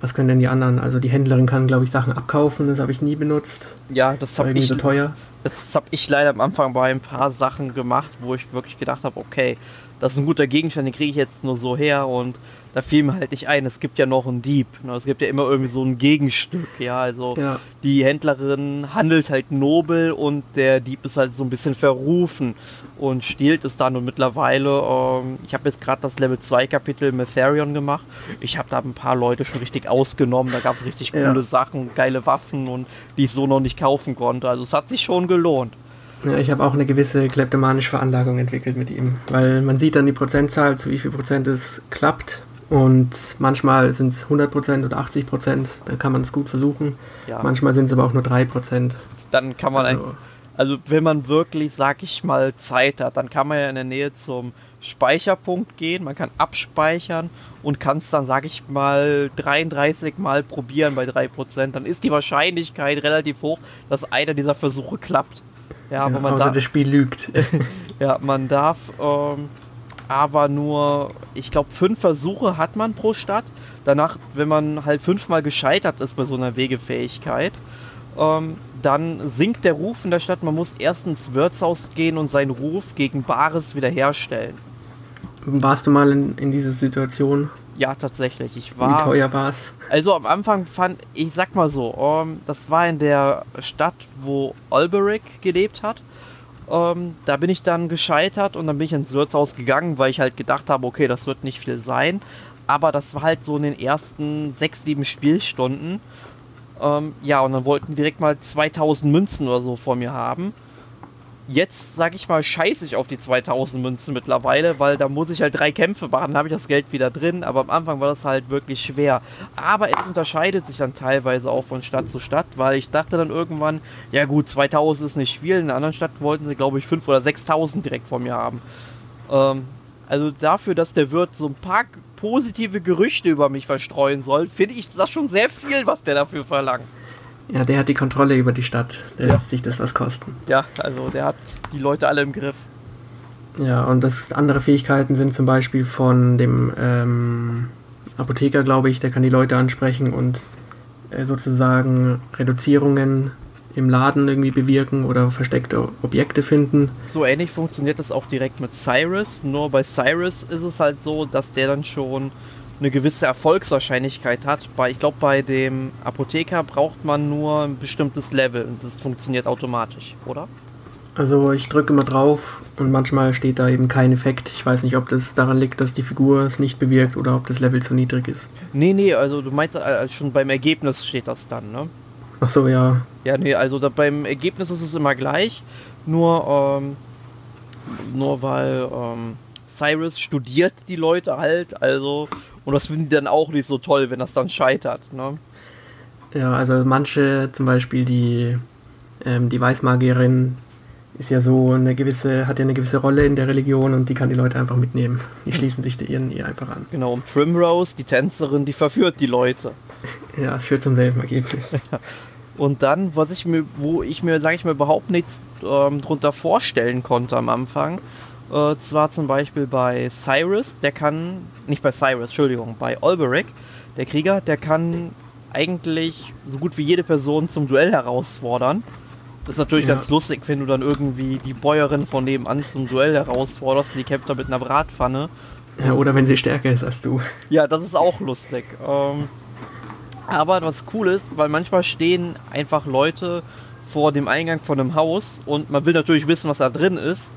was können denn die anderen? Also die Händlerin kann, glaube ich, Sachen abkaufen, das habe ich nie benutzt. Ja, das habe ich. So teuer. Das habe ich leider am Anfang bei ein paar Sachen gemacht, wo ich wirklich gedacht habe, okay, das ist ein guter Gegenstand, den kriege ich jetzt nur so her und da fiel mir halt nicht ein, es gibt ja noch einen Dieb. Ne? Es gibt ja immer irgendwie so ein Gegenstück, ja. Also ja. die Händlerin handelt halt nobel und der Dieb ist halt so ein bisschen verrufen und stiehlt es dann. Und mittlerweile, ähm, ich habe jetzt gerade das Level 2 Kapitel Metherion gemacht. Ich habe da ein paar Leute schon richtig ausgenommen. Da gab es richtig coole ja. Sachen, geile Waffen und die ich so noch nicht kaufen konnte. Also es hat sich schon gelohnt. Ja, ich habe auch eine gewisse kleptomanische Veranlagung entwickelt mit ihm, weil man sieht dann die Prozentzahl, zu wie viel Prozent es klappt und manchmal sind es 100% oder 80%, dann kann man es gut versuchen. Ja. Manchmal sind es aber auch nur 3%. Dann kann man, also, also wenn man wirklich, sag ich mal, Zeit hat, dann kann man ja in der Nähe zum Speicherpunkt gehen, man kann abspeichern und kann es dann, sag ich mal, 33 Mal probieren bei 3%. Dann ist die Wahrscheinlichkeit relativ hoch, dass einer dieser Versuche klappt. Ja, aber ja, man darf, das Spiel lügt. ja, man darf ähm, aber nur, ich glaube, fünf Versuche hat man pro Stadt. Danach, wenn man halt fünfmal gescheitert ist bei so einer Wegefähigkeit, ähm, dann sinkt der Ruf in der Stadt. Man muss erst ins Wirtshaus gehen und seinen Ruf gegen Bares wiederherstellen. Warst du mal in, in dieser Situation? Ja, tatsächlich. Ich war. Wie teuer war es? Also am Anfang fand, ich sag mal so, um, ähm, das war in der Stadt, wo Olberic gelebt hat. Ähm, da bin ich dann gescheitert und dann bin ich ins Wirtshaus gegangen, weil ich halt gedacht habe, okay, das wird nicht viel sein. Aber das war halt so in den ersten sechs, sieben Spielstunden. Ähm, ja, und dann wollten direkt mal 2000 Münzen oder so vor mir haben jetzt, sag ich mal, scheiße ich auf die 2000 Münzen mittlerweile, weil da muss ich halt drei Kämpfe machen, dann habe ich das Geld wieder drin, aber am Anfang war das halt wirklich schwer. Aber es unterscheidet sich dann teilweise auch von Stadt zu Stadt, weil ich dachte dann irgendwann, ja gut, 2000 ist nicht viel, in einer anderen Stadt wollten sie, glaube ich, 5 oder 6000 direkt von mir haben. Ähm, also dafür, dass der Wirt so ein paar positive Gerüchte über mich verstreuen soll, finde ich das schon sehr viel, was der dafür verlangt. Ja, der hat die Kontrolle über die Stadt. Der ja. lässt sich das was kosten. Ja, also der hat die Leute alle im Griff. Ja, und das andere Fähigkeiten sind zum Beispiel von dem ähm, Apotheker, glaube ich, der kann die Leute ansprechen und äh, sozusagen Reduzierungen im Laden irgendwie bewirken oder versteckte Objekte finden. So ähnlich funktioniert das auch direkt mit Cyrus, nur bei Cyrus ist es halt so, dass der dann schon eine gewisse Erfolgswahrscheinlichkeit hat. Bei, ich glaube, bei dem Apotheker braucht man nur ein bestimmtes Level und das funktioniert automatisch, oder? Also ich drücke immer drauf und manchmal steht da eben kein Effekt. Ich weiß nicht, ob das daran liegt, dass die Figur es nicht bewirkt oder ob das Level zu niedrig ist. Nee, nee, also du meinst äh, schon beim Ergebnis steht das dann, ne? Ach so, ja. Ja, nee, also da, beim Ergebnis ist es immer gleich, nur, ähm, nur weil ähm, Cyrus studiert die Leute halt, also und das finden die dann auch nicht so toll, wenn das dann scheitert. Ne? Ja, also manche, zum Beispiel die, ähm, die Weißmagierin, ist ja so eine gewisse, hat ja eine gewisse Rolle in der Religion und die kann die Leute einfach mitnehmen. Die schließen sich ihren ihr einfach an. Genau, und Primrose, die Tänzerin, die verführt die Leute. Ja, es führt zum selben Ergebnis. Und dann, was ich mir, wo ich mir, sage ich mal, überhaupt nichts ähm, drunter vorstellen konnte am Anfang, äh, zwar zum Beispiel bei Cyrus, der kann, nicht bei Cyrus, Entschuldigung, bei Olberic, der Krieger, der kann eigentlich so gut wie jede Person zum Duell herausfordern. Das ist natürlich ja. ganz lustig, wenn du dann irgendwie die Bäuerin von nebenan zum Duell herausforderst und die kämpft da mit einer Bratpfanne. Ja, oder wenn sie stärker ist als du. Ja, das ist auch lustig. Ähm, aber was cool ist, weil manchmal stehen einfach Leute vor dem Eingang von einem Haus und man will natürlich wissen, was da drin ist.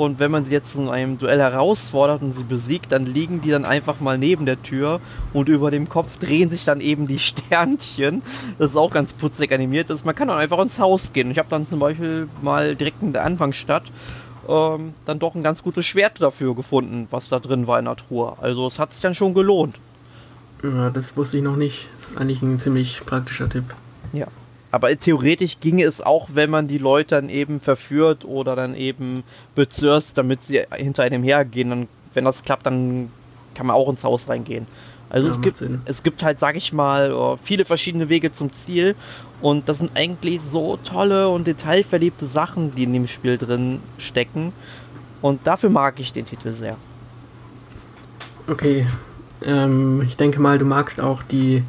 Und wenn man sie jetzt in einem Duell herausfordert und sie besiegt, dann liegen die dann einfach mal neben der Tür und über dem Kopf drehen sich dann eben die Sternchen. Das ist auch ganz putzig animiert. Ist. Man kann dann einfach ins Haus gehen. Ich habe dann zum Beispiel mal direkt in der Anfangsstadt ähm, dann doch ein ganz gutes Schwert dafür gefunden, was da drin war in der Truhe. Also es hat sich dann schon gelohnt. Ja, das wusste ich noch nicht. Das ist eigentlich ein ziemlich praktischer Tipp. Ja. Aber theoretisch ginge es auch, wenn man die Leute dann eben verführt oder dann eben bezirst, damit sie hinter einem hergehen. Und wenn das klappt, dann kann man auch ins Haus reingehen. Also ja, es, gibt, es gibt halt, sag ich mal, oh, viele verschiedene Wege zum Ziel. Und das sind eigentlich so tolle und detailverliebte Sachen, die in dem Spiel drin stecken. Und dafür mag ich den Titel sehr. Okay. Ähm, ich denke mal, du magst auch die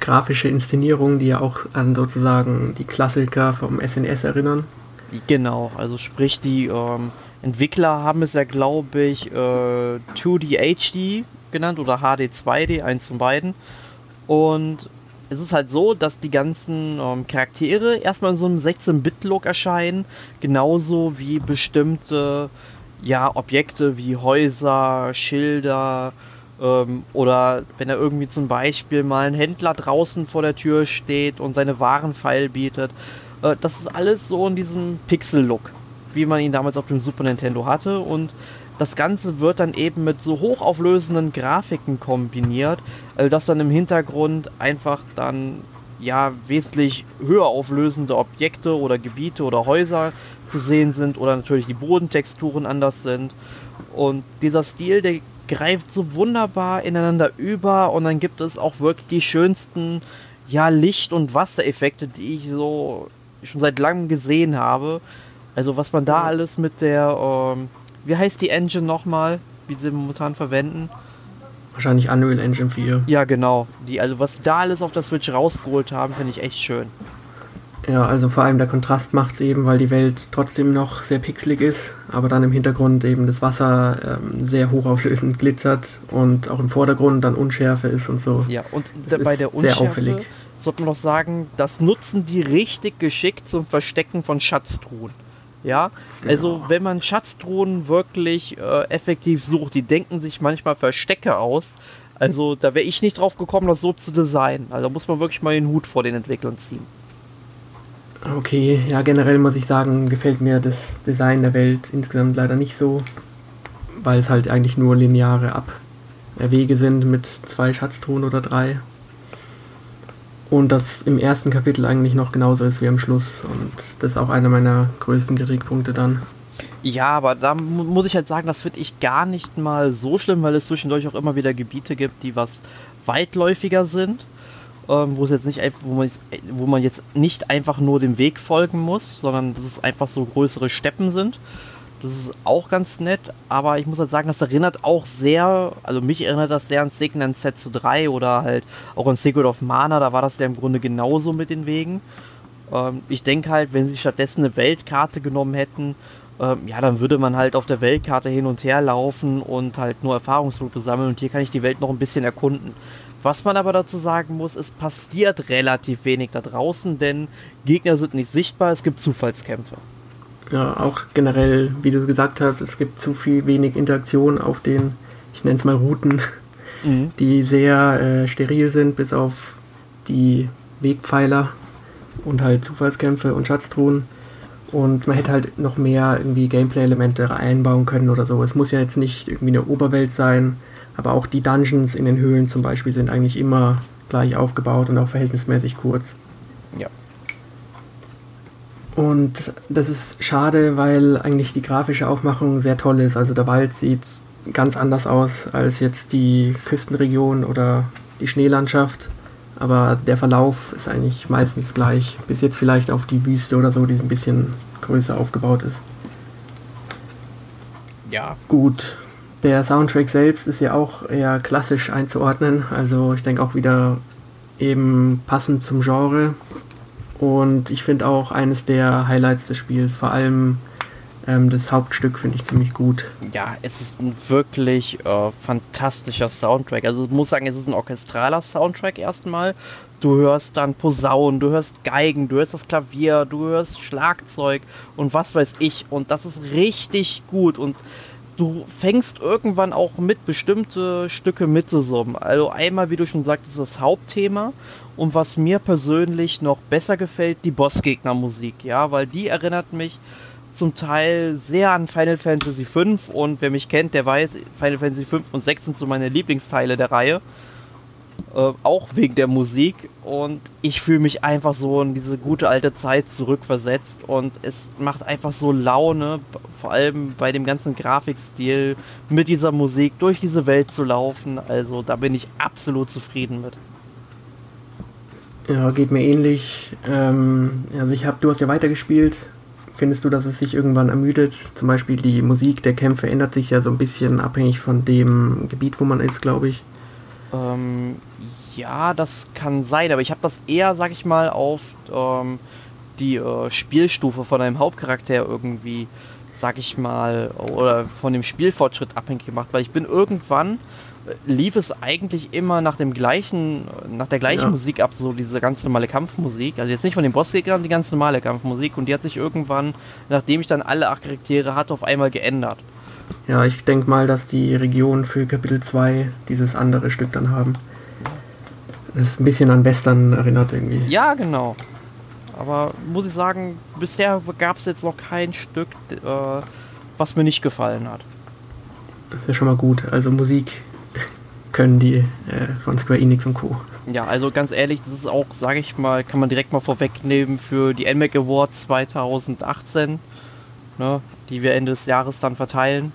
grafische Inszenierung, die ja auch an sozusagen die Klassiker vom SNS erinnern. Genau, also sprich die ähm, Entwickler haben es ja glaube ich äh, 2D HD genannt oder HD 2D, eins von beiden. Und es ist halt so, dass die ganzen ähm, Charaktere erstmal in so einem 16-Bit-Look erscheinen, genauso wie bestimmte ja, Objekte wie Häuser, Schilder, ähm, oder wenn er irgendwie zum Beispiel mal ein Händler draußen vor der Tür steht und seine Waren feil bietet. Äh, das ist alles so in diesem Pixel-Look, wie man ihn damals auf dem Super Nintendo hatte. Und das Ganze wird dann eben mit so hochauflösenden Grafiken kombiniert, äh, dass dann im Hintergrund einfach dann ja wesentlich höher auflösende Objekte oder Gebiete oder Häuser zu sehen sind oder natürlich die Bodentexturen anders sind. Und dieser Stil, der greift so wunderbar ineinander über und dann gibt es auch wirklich die schönsten ja, Licht- und Wassereffekte, die ich so schon seit langem gesehen habe. Also was man da alles mit der, ähm, wie heißt die Engine nochmal, wie sie momentan verwenden? Wahrscheinlich Unreal Engine 4. Ja, genau. Die, also was da alles auf der Switch rausgeholt haben, finde ich echt schön. Ja, also vor allem der Kontrast macht es eben, weil die Welt trotzdem noch sehr pixelig ist, aber dann im Hintergrund eben das Wasser ähm, sehr hochauflösend glitzert und auch im Vordergrund dann Unschärfe ist und so. Ja, und das bei der Unschärfe sehr auffällig. sollte man noch sagen, das nutzen die richtig geschickt zum Verstecken von Schatztruhen. Ja, also ja. wenn man Schatztruhen wirklich äh, effektiv sucht, die denken sich manchmal Verstecke aus. Also da wäre ich nicht drauf gekommen, das so zu designen. Also da muss man wirklich mal den Hut vor den Entwicklern ziehen. Okay, ja, generell muss ich sagen, gefällt mir das Design der Welt insgesamt leider nicht so, weil es halt eigentlich nur lineare Abwege sind mit zwei Schatztruhen oder drei. Und das im ersten Kapitel eigentlich noch genauso ist wie am Schluss. Und das ist auch einer meiner größten Kritikpunkte dann. Ja, aber da muss ich halt sagen, das finde ich gar nicht mal so schlimm, weil es zwischendurch auch immer wieder Gebiete gibt, die was weitläufiger sind ähm, wo es jetzt nicht wo man, wo man jetzt nicht einfach nur dem Weg folgen muss, sondern dass es einfach so größere Steppen sind. Das ist auch ganz nett, aber ich muss halt sagen, das erinnert auch sehr, also mich erinnert das sehr an Signal Set zu 3 oder halt auch an Secret of Mana, da war das ja im Grunde genauso mit den Wegen. Ähm, ich denke halt, wenn sie stattdessen eine Weltkarte genommen hätten, ähm, ja, dann würde man halt auf der Weltkarte hin und her laufen und halt nur Erfahrungspunkte sammeln und hier kann ich die Welt noch ein bisschen erkunden. Was man aber dazu sagen muss, es passiert relativ wenig da draußen, denn Gegner sind nicht sichtbar, es gibt Zufallskämpfe. Ja, auch generell, wie du gesagt hast, es gibt zu viel wenig Interaktion auf den, ich nenne es mal Routen, mhm. die sehr äh, steril sind, bis auf die Wegpfeiler und halt Zufallskämpfe und Schatztruhen. Und man hätte halt noch mehr irgendwie Gameplay-Elemente einbauen können oder so. Es muss ja jetzt nicht irgendwie eine Oberwelt sein, aber auch die Dungeons in den Höhlen zum Beispiel sind eigentlich immer gleich aufgebaut und auch verhältnismäßig kurz. Ja. Und das ist schade, weil eigentlich die grafische Aufmachung sehr toll ist. Also der Wald sieht ganz anders aus als jetzt die Küstenregion oder die Schneelandschaft. Aber der Verlauf ist eigentlich meistens gleich. Bis jetzt vielleicht auf die Wüste oder so, die ein bisschen größer aufgebaut ist. Ja. Gut. Der Soundtrack selbst ist ja auch eher klassisch einzuordnen. Also ich denke auch wieder eben passend zum Genre. Und ich finde auch eines der Highlights des Spiels, vor allem ähm, das Hauptstück finde ich ziemlich gut. Ja, es ist ein wirklich äh, fantastischer Soundtrack. Also ich muss sagen, es ist ein orchestraler Soundtrack erstmal. Du hörst dann Posaunen, du hörst Geigen, du hörst das Klavier, du hörst Schlagzeug und was weiß ich. Und das ist richtig gut. Und du fängst irgendwann auch mit bestimmte Stücke mitzusummen. Also einmal, wie du schon sagtest, das Hauptthema und was mir persönlich noch besser gefällt, die Bossgegnermusik, ja, weil die erinnert mich zum Teil sehr an Final Fantasy V und wer mich kennt, der weiß, Final Fantasy V und 6 sind so meine Lieblingsteile der Reihe. Äh, auch wegen der Musik und ich fühle mich einfach so in diese gute alte Zeit zurückversetzt und es macht einfach so Laune, vor allem bei dem ganzen Grafikstil mit dieser Musik durch diese Welt zu laufen. Also da bin ich absolut zufrieden mit. Ja, geht mir ähnlich. Ähm, also ich habe, du hast ja weitergespielt Findest du, dass es sich irgendwann ermüdet? Zum Beispiel die Musik der Kämpfe ändert sich ja so ein bisschen abhängig von dem Gebiet, wo man ist, glaube ich. Ähm, ja, das kann sein, aber ich habe das eher, sag ich mal, auf ähm, die äh, Spielstufe von einem Hauptcharakter irgendwie, sag ich mal, oder von dem Spielfortschritt abhängig gemacht, weil ich bin irgendwann lief es eigentlich immer nach dem gleichen, nach der gleichen ja. Musik ab, so diese ganz normale Kampfmusik. Also jetzt nicht von den Bossgegnern, die ganz normale Kampfmusik. Und die hat sich irgendwann, nachdem ich dann alle acht Charaktere hatte, auf einmal geändert. Ja, ich denke mal, dass die Regionen für Kapitel 2 dieses andere Stück dann haben. Das ist ein bisschen an Western erinnert irgendwie. Ja, genau. Aber muss ich sagen, bisher gab es jetzt noch kein Stück, äh, was mir nicht gefallen hat. Das ist ja schon mal gut. Also Musik können die äh, von Square Enix und Co. Ja, also ganz ehrlich, das ist auch, sage ich mal, kann man direkt mal vorwegnehmen für die NMAC Awards 2018, ne, die wir Ende des Jahres dann verteilen.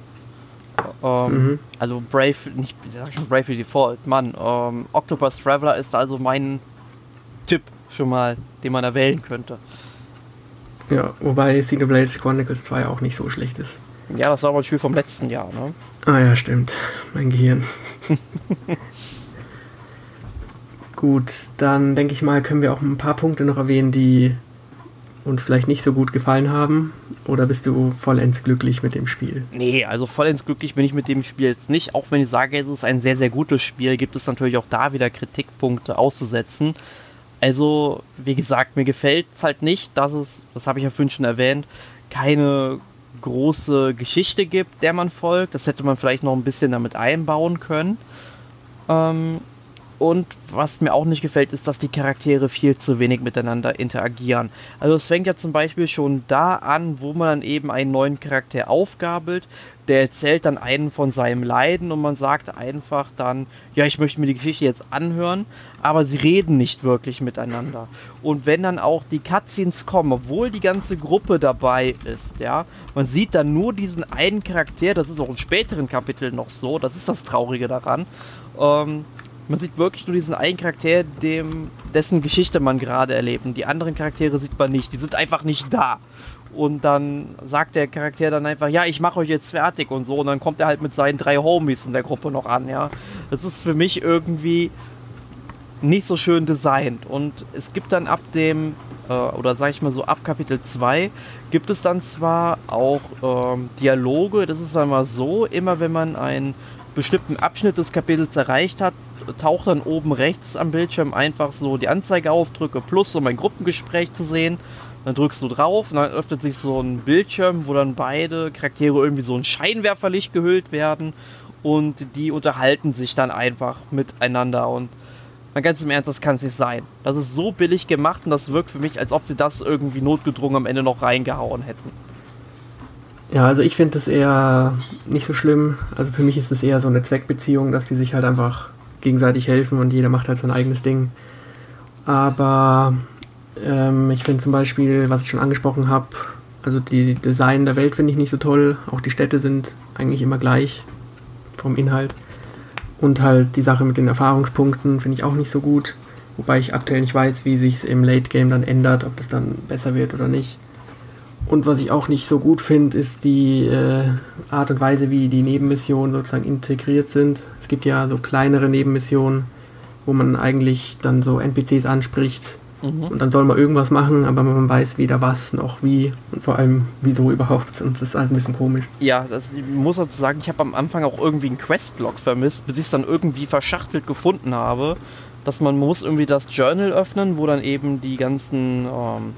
Ähm, mhm. Also Brave, nicht, ich sag schon Brave Default, Mann, ähm, Octopus Traveler ist also mein Tipp schon mal, den man erwählen könnte. Ja, wobei Xenoblade Chronicles 2 auch nicht so schlecht ist. Ja, das war aber ein Spiel vom letzten Jahr, ne? Ah ja, stimmt. Mein Gehirn. gut, dann denke ich mal, können wir auch ein paar Punkte noch erwähnen, die uns vielleicht nicht so gut gefallen haben. Oder bist du vollends glücklich mit dem Spiel? Nee, also vollends glücklich bin ich mit dem Spiel jetzt nicht. Auch wenn ich sage, es ist ein sehr, sehr gutes Spiel, gibt es natürlich auch da wieder Kritikpunkte auszusetzen. Also, wie gesagt, mir gefällt es halt nicht, dass es, das habe ich ja vorhin schon erwähnt, keine große Geschichte gibt, der man folgt. Das hätte man vielleicht noch ein bisschen damit einbauen können. Ähm, und was mir auch nicht gefällt, ist, dass die Charaktere viel zu wenig miteinander interagieren. Also es fängt ja zum Beispiel schon da an, wo man dann eben einen neuen Charakter aufgabelt. Der erzählt dann einen von seinem Leiden und man sagt einfach dann, ja, ich möchte mir die Geschichte jetzt anhören, aber sie reden nicht wirklich miteinander. Und wenn dann auch die Cutscenes kommen, obwohl die ganze Gruppe dabei ist, ja, man sieht dann nur diesen einen Charakter, das ist auch in späteren Kapiteln noch so, das ist das Traurige daran. Ähm, man sieht wirklich nur diesen einen Charakter, dem, dessen Geschichte man gerade erlebt. Und die anderen Charaktere sieht man nicht. Die sind einfach nicht da. Und dann sagt der Charakter dann einfach, ja, ich mache euch jetzt fertig und so. Und dann kommt er halt mit seinen drei Homies in der Gruppe noch an, ja. Das ist für mich irgendwie nicht so schön designt. Und es gibt dann ab dem, äh, oder sag ich mal so, ab Kapitel 2 gibt es dann zwar auch ähm, Dialoge, das ist dann mal so, immer wenn man einen bestimmten Abschnitt des Kapitels erreicht hat, taucht dann oben rechts am Bildschirm einfach so die Anzeige auf, drücke Plus, um ein Gruppengespräch zu sehen. Dann drückst du drauf und dann öffnet sich so ein Bildschirm, wo dann beide Charaktere irgendwie so ein Scheinwerferlicht gehüllt werden und die unterhalten sich dann einfach miteinander und mal ganz im Ernst, das kann es nicht sein. Das ist so billig gemacht und das wirkt für mich, als ob sie das irgendwie notgedrungen am Ende noch reingehauen hätten. Ja, also ich finde das eher nicht so schlimm. Also für mich ist es eher so eine Zweckbeziehung, dass die sich halt einfach gegenseitig helfen und jeder macht halt sein eigenes Ding. Aber ähm, ich finde zum Beispiel, was ich schon angesprochen habe, also die Design der Welt finde ich nicht so toll. Auch die Städte sind eigentlich immer gleich vom Inhalt. Und halt die Sache mit den Erfahrungspunkten finde ich auch nicht so gut. Wobei ich aktuell nicht weiß, wie sich es im Late Game dann ändert, ob das dann besser wird oder nicht. Und was ich auch nicht so gut finde, ist die äh, Art und Weise, wie die Nebenmissionen sozusagen integriert sind. Es gibt ja so kleinere Nebenmissionen, wo man eigentlich dann so NPCs anspricht mhm. und dann soll man irgendwas machen, aber man weiß weder was noch wie und vor allem wieso überhaupt. Und das ist halt ein bisschen komisch. Ja, das, ich muss dazu sagen, ich habe am Anfang auch irgendwie einen Questlog vermisst, bis ich es dann irgendwie verschachtelt gefunden habe, dass man muss irgendwie das Journal öffnen, wo dann eben die ganzen ähm,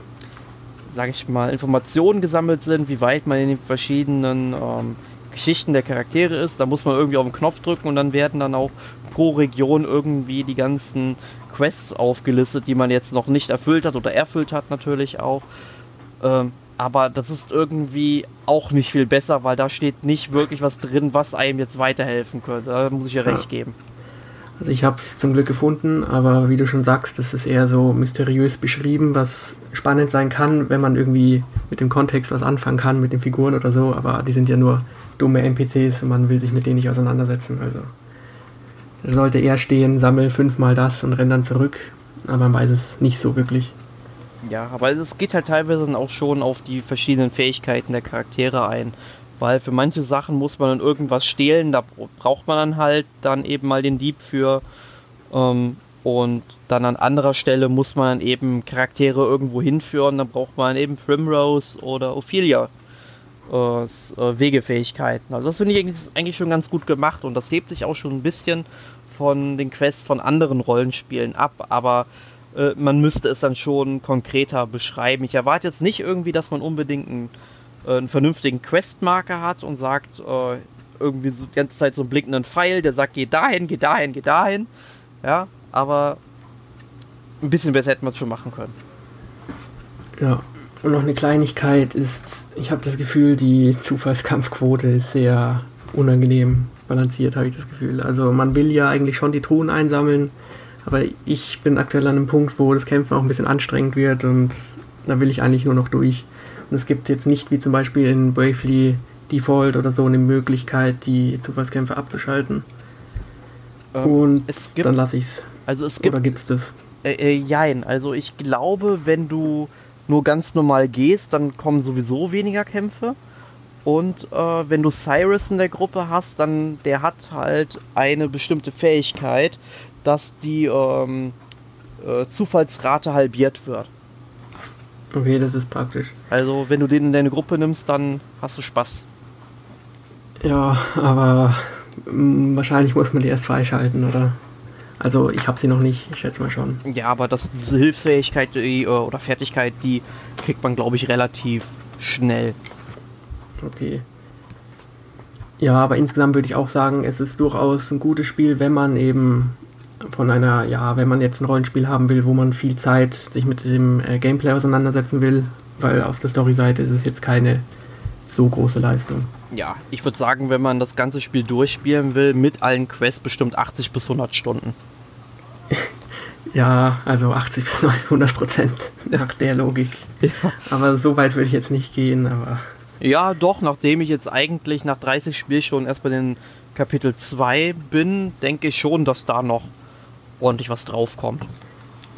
sage ich mal, Informationen gesammelt sind, wie weit man in den verschiedenen ähm, Geschichten der Charaktere ist. Da muss man irgendwie auf den Knopf drücken und dann werden dann auch pro Region irgendwie die ganzen Quests aufgelistet, die man jetzt noch nicht erfüllt hat oder erfüllt hat natürlich auch. Ähm, aber das ist irgendwie auch nicht viel besser, weil da steht nicht wirklich was drin, was einem jetzt weiterhelfen könnte. Da muss ich ja recht geben. Also ich habe es zum Glück gefunden, aber wie du schon sagst, das ist eher so mysteriös beschrieben, was spannend sein kann, wenn man irgendwie mit dem Kontext was anfangen kann, mit den Figuren oder so, aber die sind ja nur dumme NPCs und man will sich mit denen nicht auseinandersetzen. Also da sollte eher stehen, sammel fünfmal das und renn dann zurück, aber man weiß es nicht so wirklich. Ja, aber es geht halt teilweise auch schon auf die verschiedenen Fähigkeiten der Charaktere ein. Weil für manche Sachen muss man dann irgendwas stehlen, da braucht man dann halt dann eben mal den Dieb für. Ähm, und dann an anderer Stelle muss man dann eben Charaktere irgendwo hinführen, dann braucht man eben Primrose oder Ophelia äh, äh, Wegefähigkeiten. Also das finde ich eigentlich schon ganz gut gemacht und das hebt sich auch schon ein bisschen von den Quests von anderen Rollenspielen ab, aber äh, man müsste es dann schon konkreter beschreiben. Ich erwarte jetzt nicht irgendwie, dass man unbedingt ein einen vernünftigen Questmarker hat und sagt äh, irgendwie so die ganze Zeit so einen blinkenden Pfeil, der sagt, geh dahin, geh dahin, geh dahin. Ja, aber ein bisschen besser hätten wir es schon machen können. Ja, und noch eine Kleinigkeit ist, ich habe das Gefühl, die Zufallskampfquote ist sehr unangenehm balanciert, habe ich das Gefühl. Also man will ja eigentlich schon die Truhen einsammeln, aber ich bin aktuell an einem Punkt, wo das Kämpfen auch ein bisschen anstrengend wird und da will ich eigentlich nur noch durch. Und es gibt jetzt nicht wie zum Beispiel in Bravely Default oder so eine Möglichkeit, die Zufallskämpfe abzuschalten. Ähm, und gibt, dann lasse ich es. Also es gibt. Oder gibt es das? Äh, äh, jein, also ich glaube, wenn du nur ganz normal gehst, dann kommen sowieso weniger Kämpfe. Und äh, wenn du Cyrus in der Gruppe hast, dann der hat halt eine bestimmte Fähigkeit, dass die ähm, äh, Zufallsrate halbiert wird. Okay, das ist praktisch. Also, wenn du den in deine Gruppe nimmst, dann hast du Spaß. Ja, aber mh, mm, wahrscheinlich muss man die erst freischalten, oder? Also, ich habe sie noch nicht, ich schätze mal schon. Ja, aber das, diese Hilfsfähigkeit die, äh, oder Fertigkeit, die kriegt man, glaube ich, relativ schnell. Okay. Ja, aber insgesamt würde ich auch sagen, es ist durchaus ein gutes Spiel, wenn man eben von einer, ja, wenn man jetzt ein Rollenspiel haben will, wo man viel Zeit sich mit dem äh, Gameplay auseinandersetzen will, weil auf der Story-Seite ist es jetzt keine so große Leistung. Ja, ich würde sagen, wenn man das ganze Spiel durchspielen will, mit allen Quests bestimmt 80 bis 100 Stunden. ja, also 80 bis 100 Prozent nach der Logik. Ja. Aber so weit würde ich jetzt nicht gehen, aber. Ja, doch, nachdem ich jetzt eigentlich nach 30 Spielen schon erst bei den Kapitel 2 bin, denke ich schon, dass da noch ordentlich was draufkommt.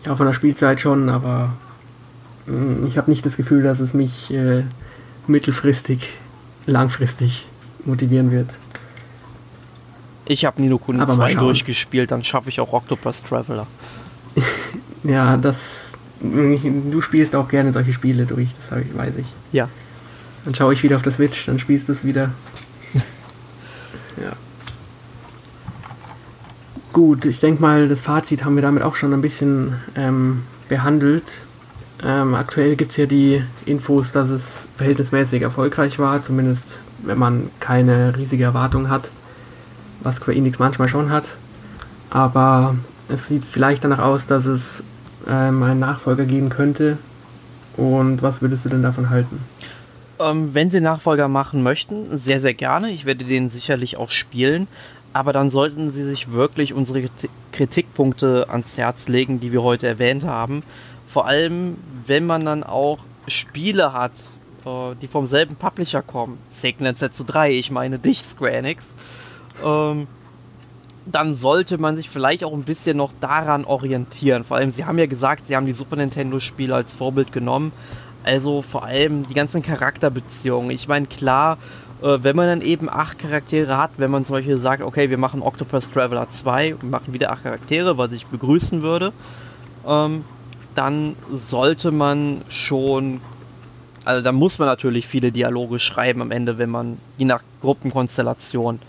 Ja, von der Spielzeit schon, aber mm, ich habe nicht das Gefühl, dass es mich äh, mittelfristig, langfristig motivieren wird. Ich habe Nino Kuni 2 durchgespielt, dann schaffe ich auch Octopus Traveler. ja, das. Du spielst auch gerne solche Spiele durch, das ich, weiß ich. Ja. Dann schaue ich wieder auf das Switch, dann spielst du es wieder. ja. Gut, ich denke mal, das Fazit haben wir damit auch schon ein bisschen ähm, behandelt. Ähm, aktuell gibt es ja die Infos, dass es verhältnismäßig erfolgreich war, zumindest wenn man keine riesige Erwartung hat, was Square Enix manchmal schon hat. Aber es sieht vielleicht danach aus, dass es ähm, einen Nachfolger geben könnte. Und was würdest du denn davon halten? Ähm, wenn sie Nachfolger machen möchten, sehr, sehr gerne. Ich werde den sicherlich auch spielen. Aber dann sollten sie sich wirklich unsere Kritikpunkte ans Herz legen, die wir heute erwähnt haben. Vor allem, wenn man dann auch Spiele hat, äh, die vom selben Publisher kommen. Segment Set 3, ich meine dich, Square. Ähm, dann sollte man sich vielleicht auch ein bisschen noch daran orientieren. Vor allem, sie haben ja gesagt, sie haben die Super Nintendo-Spiele als Vorbild genommen. Also vor allem die ganzen Charakterbeziehungen. Ich meine, klar, äh, wenn man dann eben acht Charaktere hat, wenn man zum Beispiel sagt, okay, wir machen Octopus Traveler 2 und machen wieder acht Charaktere, was ich begrüßen würde, ähm, dann sollte man schon, also da muss man natürlich viele Dialoge schreiben am Ende, wenn man, je nach Gruppenkonstellation.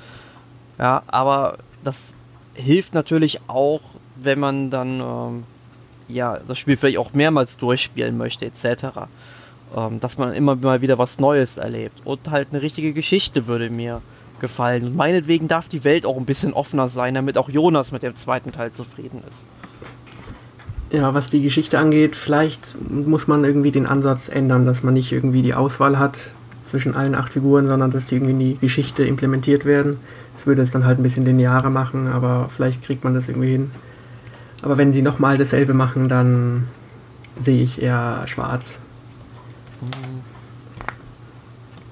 Ja, aber das hilft natürlich auch, wenn man dann ähm, ja das Spiel vielleicht auch mehrmals durchspielen möchte, etc. Ähm, dass man immer mal wieder was Neues erlebt. Und halt eine richtige Geschichte würde mir gefallen. Und meinetwegen darf die Welt auch ein bisschen offener sein, damit auch Jonas mit dem zweiten Teil zufrieden ist. Ja, was die Geschichte angeht, vielleicht muss man irgendwie den Ansatz ändern, dass man nicht irgendwie die Auswahl hat zwischen allen acht Figuren, sondern dass die irgendwie in die Geschichte implementiert werden. Das würde es dann halt ein bisschen linearer machen, aber vielleicht kriegt man das irgendwie hin. Aber wenn sie nochmal dasselbe machen, dann sehe ich eher schwarz.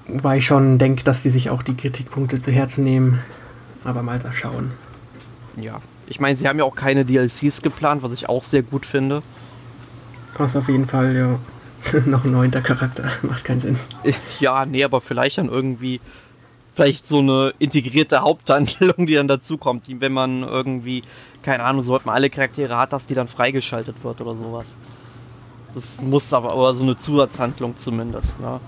Wobei ich schon denke, dass sie sich auch die Kritikpunkte zu Herzen nehmen. Aber mal da schauen. Ja, ich meine, sie haben ja auch keine DLCs geplant, was ich auch sehr gut finde. Was auf jeden Fall, ja. Noch ein neunter Charakter, macht keinen Sinn. Ja, nee, aber vielleicht dann irgendwie, vielleicht so eine integrierte Haupthandlung, die dann dazukommt, die, wenn man irgendwie, keine Ahnung, sobald man alle Charaktere hat, dass die dann freigeschaltet wird oder sowas. Das muss aber, aber so eine Zusatzhandlung zumindest, ne?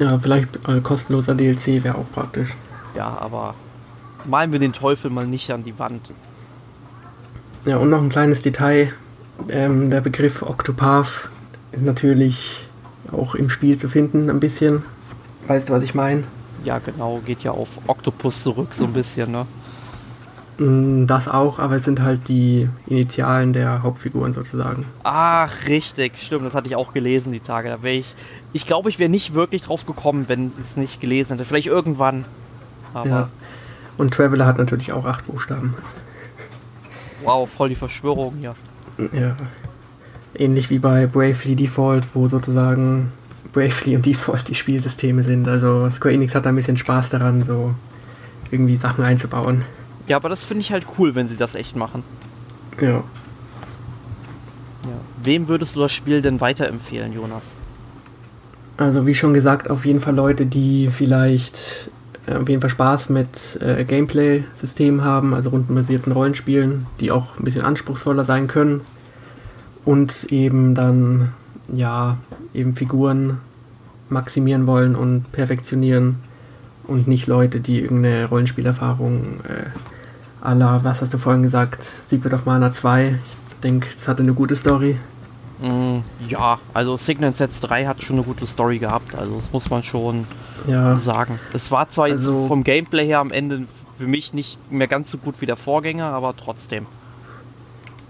Ja, vielleicht äh, kostenloser DLC wäre auch praktisch. Ja, aber malen wir den Teufel mal nicht an die Wand. Ja, und noch ein kleines Detail. Ähm, der Begriff Octopath ist natürlich auch im Spiel zu finden, ein bisschen. Weißt du, was ich meine? Ja, genau, geht ja auf Octopus zurück, so ein bisschen, ne? Mm, das auch, aber es sind halt die Initialen der Hauptfiguren sozusagen. Ach, richtig, stimmt, das hatte ich auch gelesen die Tage. Da wäre ich. Ich glaube, ich wäre nicht wirklich drauf gekommen, wenn sie es nicht gelesen hätte. Vielleicht irgendwann. Aber ja. Und Traveler hat natürlich auch acht Buchstaben. Wow, voll die Verschwörung hier. Ja. Ähnlich wie bei Bravely Default, wo sozusagen Bravely und Default die Spielsysteme sind. Also Square Enix hat da ein bisschen Spaß daran, so irgendwie Sachen einzubauen. Ja, aber das finde ich halt cool, wenn sie das echt machen. Ja. ja. Wem würdest du das Spiel denn weiterempfehlen, Jonas? Also wie schon gesagt, auf jeden Fall Leute, die vielleicht äh, auf jeden Fall Spaß mit äh, Gameplay-Systemen haben, also rundenbasierten Rollenspielen, die auch ein bisschen anspruchsvoller sein können. Und eben dann, ja, eben Figuren maximieren wollen und perfektionieren und nicht Leute, die irgendeine Rollenspielerfahrung äh, aller, was hast du vorhin gesagt, Secret of Mana 2. Ich denke, es hatte eine gute Story. Mm, ja, also Signet Sets 3 hat schon eine gute Story gehabt, also das muss man schon ja. sagen. Es war zwar also, jetzt vom Gameplay her am Ende für mich nicht mehr ganz so gut wie der Vorgänger, aber trotzdem.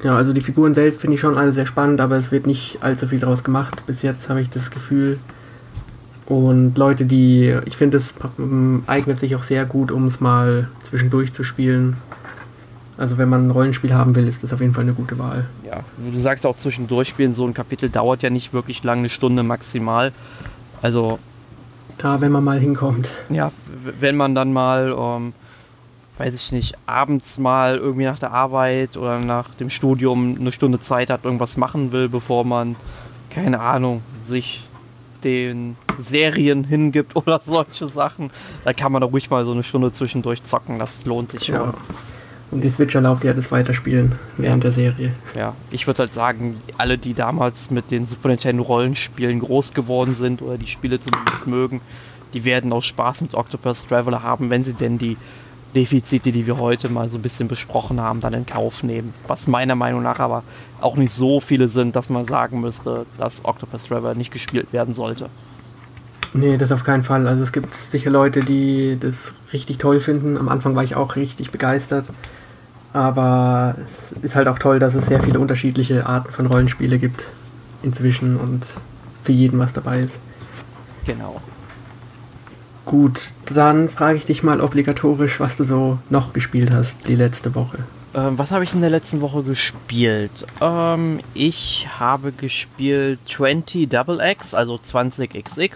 Ja, also die Figuren selbst finde ich schon alle sehr spannend, aber es wird nicht allzu viel daraus gemacht. Bis jetzt habe ich das Gefühl. Und Leute, die, ich finde, es eignet sich auch sehr gut, um es mal zwischendurch zu spielen. Also wenn man ein Rollenspiel haben will, ist das auf jeden Fall eine gute Wahl. Ja, du sagst auch zwischendurch spielen, so ein Kapitel dauert ja nicht wirklich lange, eine Stunde maximal. Also. Ja, wenn man mal hinkommt. Ja, wenn man dann mal, ähm, weiß ich nicht, abends mal irgendwie nach der Arbeit oder nach dem Studium eine Stunde Zeit hat, irgendwas machen will, bevor man, keine Ahnung, sich den Serien hingibt oder solche Sachen, da kann man da ruhig mal so eine Stunde zwischendurch zocken. Das lohnt sich schon. Ja. Und die Switch erlaubt ja das Weiterspielen während der Serie. Ja, ich würde halt sagen, alle, die damals mit den Super Nintendo Rollenspielen groß geworden sind oder die Spiele zumindest mögen, die werden auch Spaß mit Octopus Traveler haben, wenn sie denn die Defizite, die wir heute mal so ein bisschen besprochen haben, dann in Kauf nehmen. Was meiner Meinung nach aber auch nicht so viele sind, dass man sagen müsste, dass Octopus Traveler nicht gespielt werden sollte. Nee, das auf keinen Fall. Also es gibt sicher Leute, die das richtig toll finden. Am Anfang war ich auch richtig begeistert. Aber es ist halt auch toll, dass es sehr viele unterschiedliche Arten von Rollenspiele gibt inzwischen und für jeden was dabei ist. Genau. Gut, dann frage ich dich mal obligatorisch, was du so noch gespielt hast die letzte Woche. Ähm, was habe ich in der letzten Woche gespielt? Ähm, ich habe gespielt 20 Double X, also 20XX.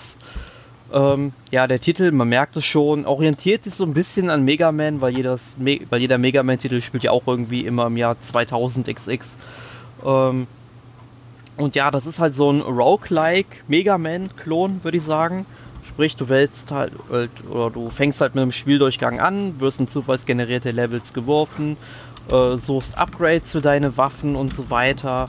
Ähm, ja, der Titel, man merkt es schon, orientiert sich so ein bisschen an Mega Man, weil, jedes, weil jeder Mega Man-Titel spielt ja auch irgendwie immer im Jahr 2000XX. Ähm, und ja, das ist halt so ein Roguelike Mega Man-Klon, würde ich sagen. Sprich, du wählst halt, oder du fängst halt mit einem Spieldurchgang an, wirst in zufallsgenerierte Levels geworfen, äh, suchst Upgrades für deine Waffen und so weiter.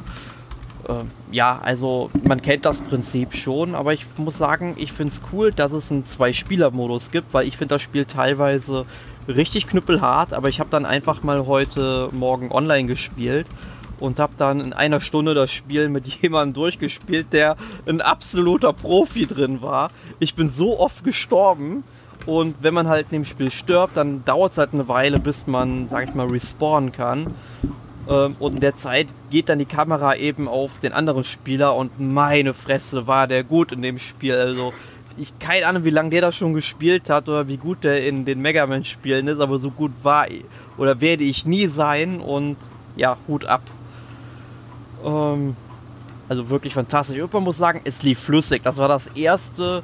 Äh, ja, also man kennt das Prinzip schon, aber ich muss sagen, ich finde es cool, dass es einen Zwei-Spieler-Modus gibt, weil ich finde das Spiel teilweise richtig knüppelhart, aber ich habe dann einfach mal heute Morgen online gespielt und habe dann in einer Stunde das Spiel mit jemandem durchgespielt, der ein absoluter Profi drin war. Ich bin so oft gestorben und wenn man halt in dem Spiel stirbt, dann dauert es halt eine Weile, bis man, sag ich mal, respawnen kann. Ähm, und in der Zeit geht dann die Kamera eben auf den anderen Spieler und meine Fresse war der gut in dem Spiel. Also ich keine Ahnung, wie lange der das schon gespielt hat oder wie gut der in den Mega Man Spielen ist, aber so gut war oder werde ich nie sein und ja, Hut ab. Ähm, also wirklich fantastisch. Und man muss sagen, es lief flüssig. Das war das erste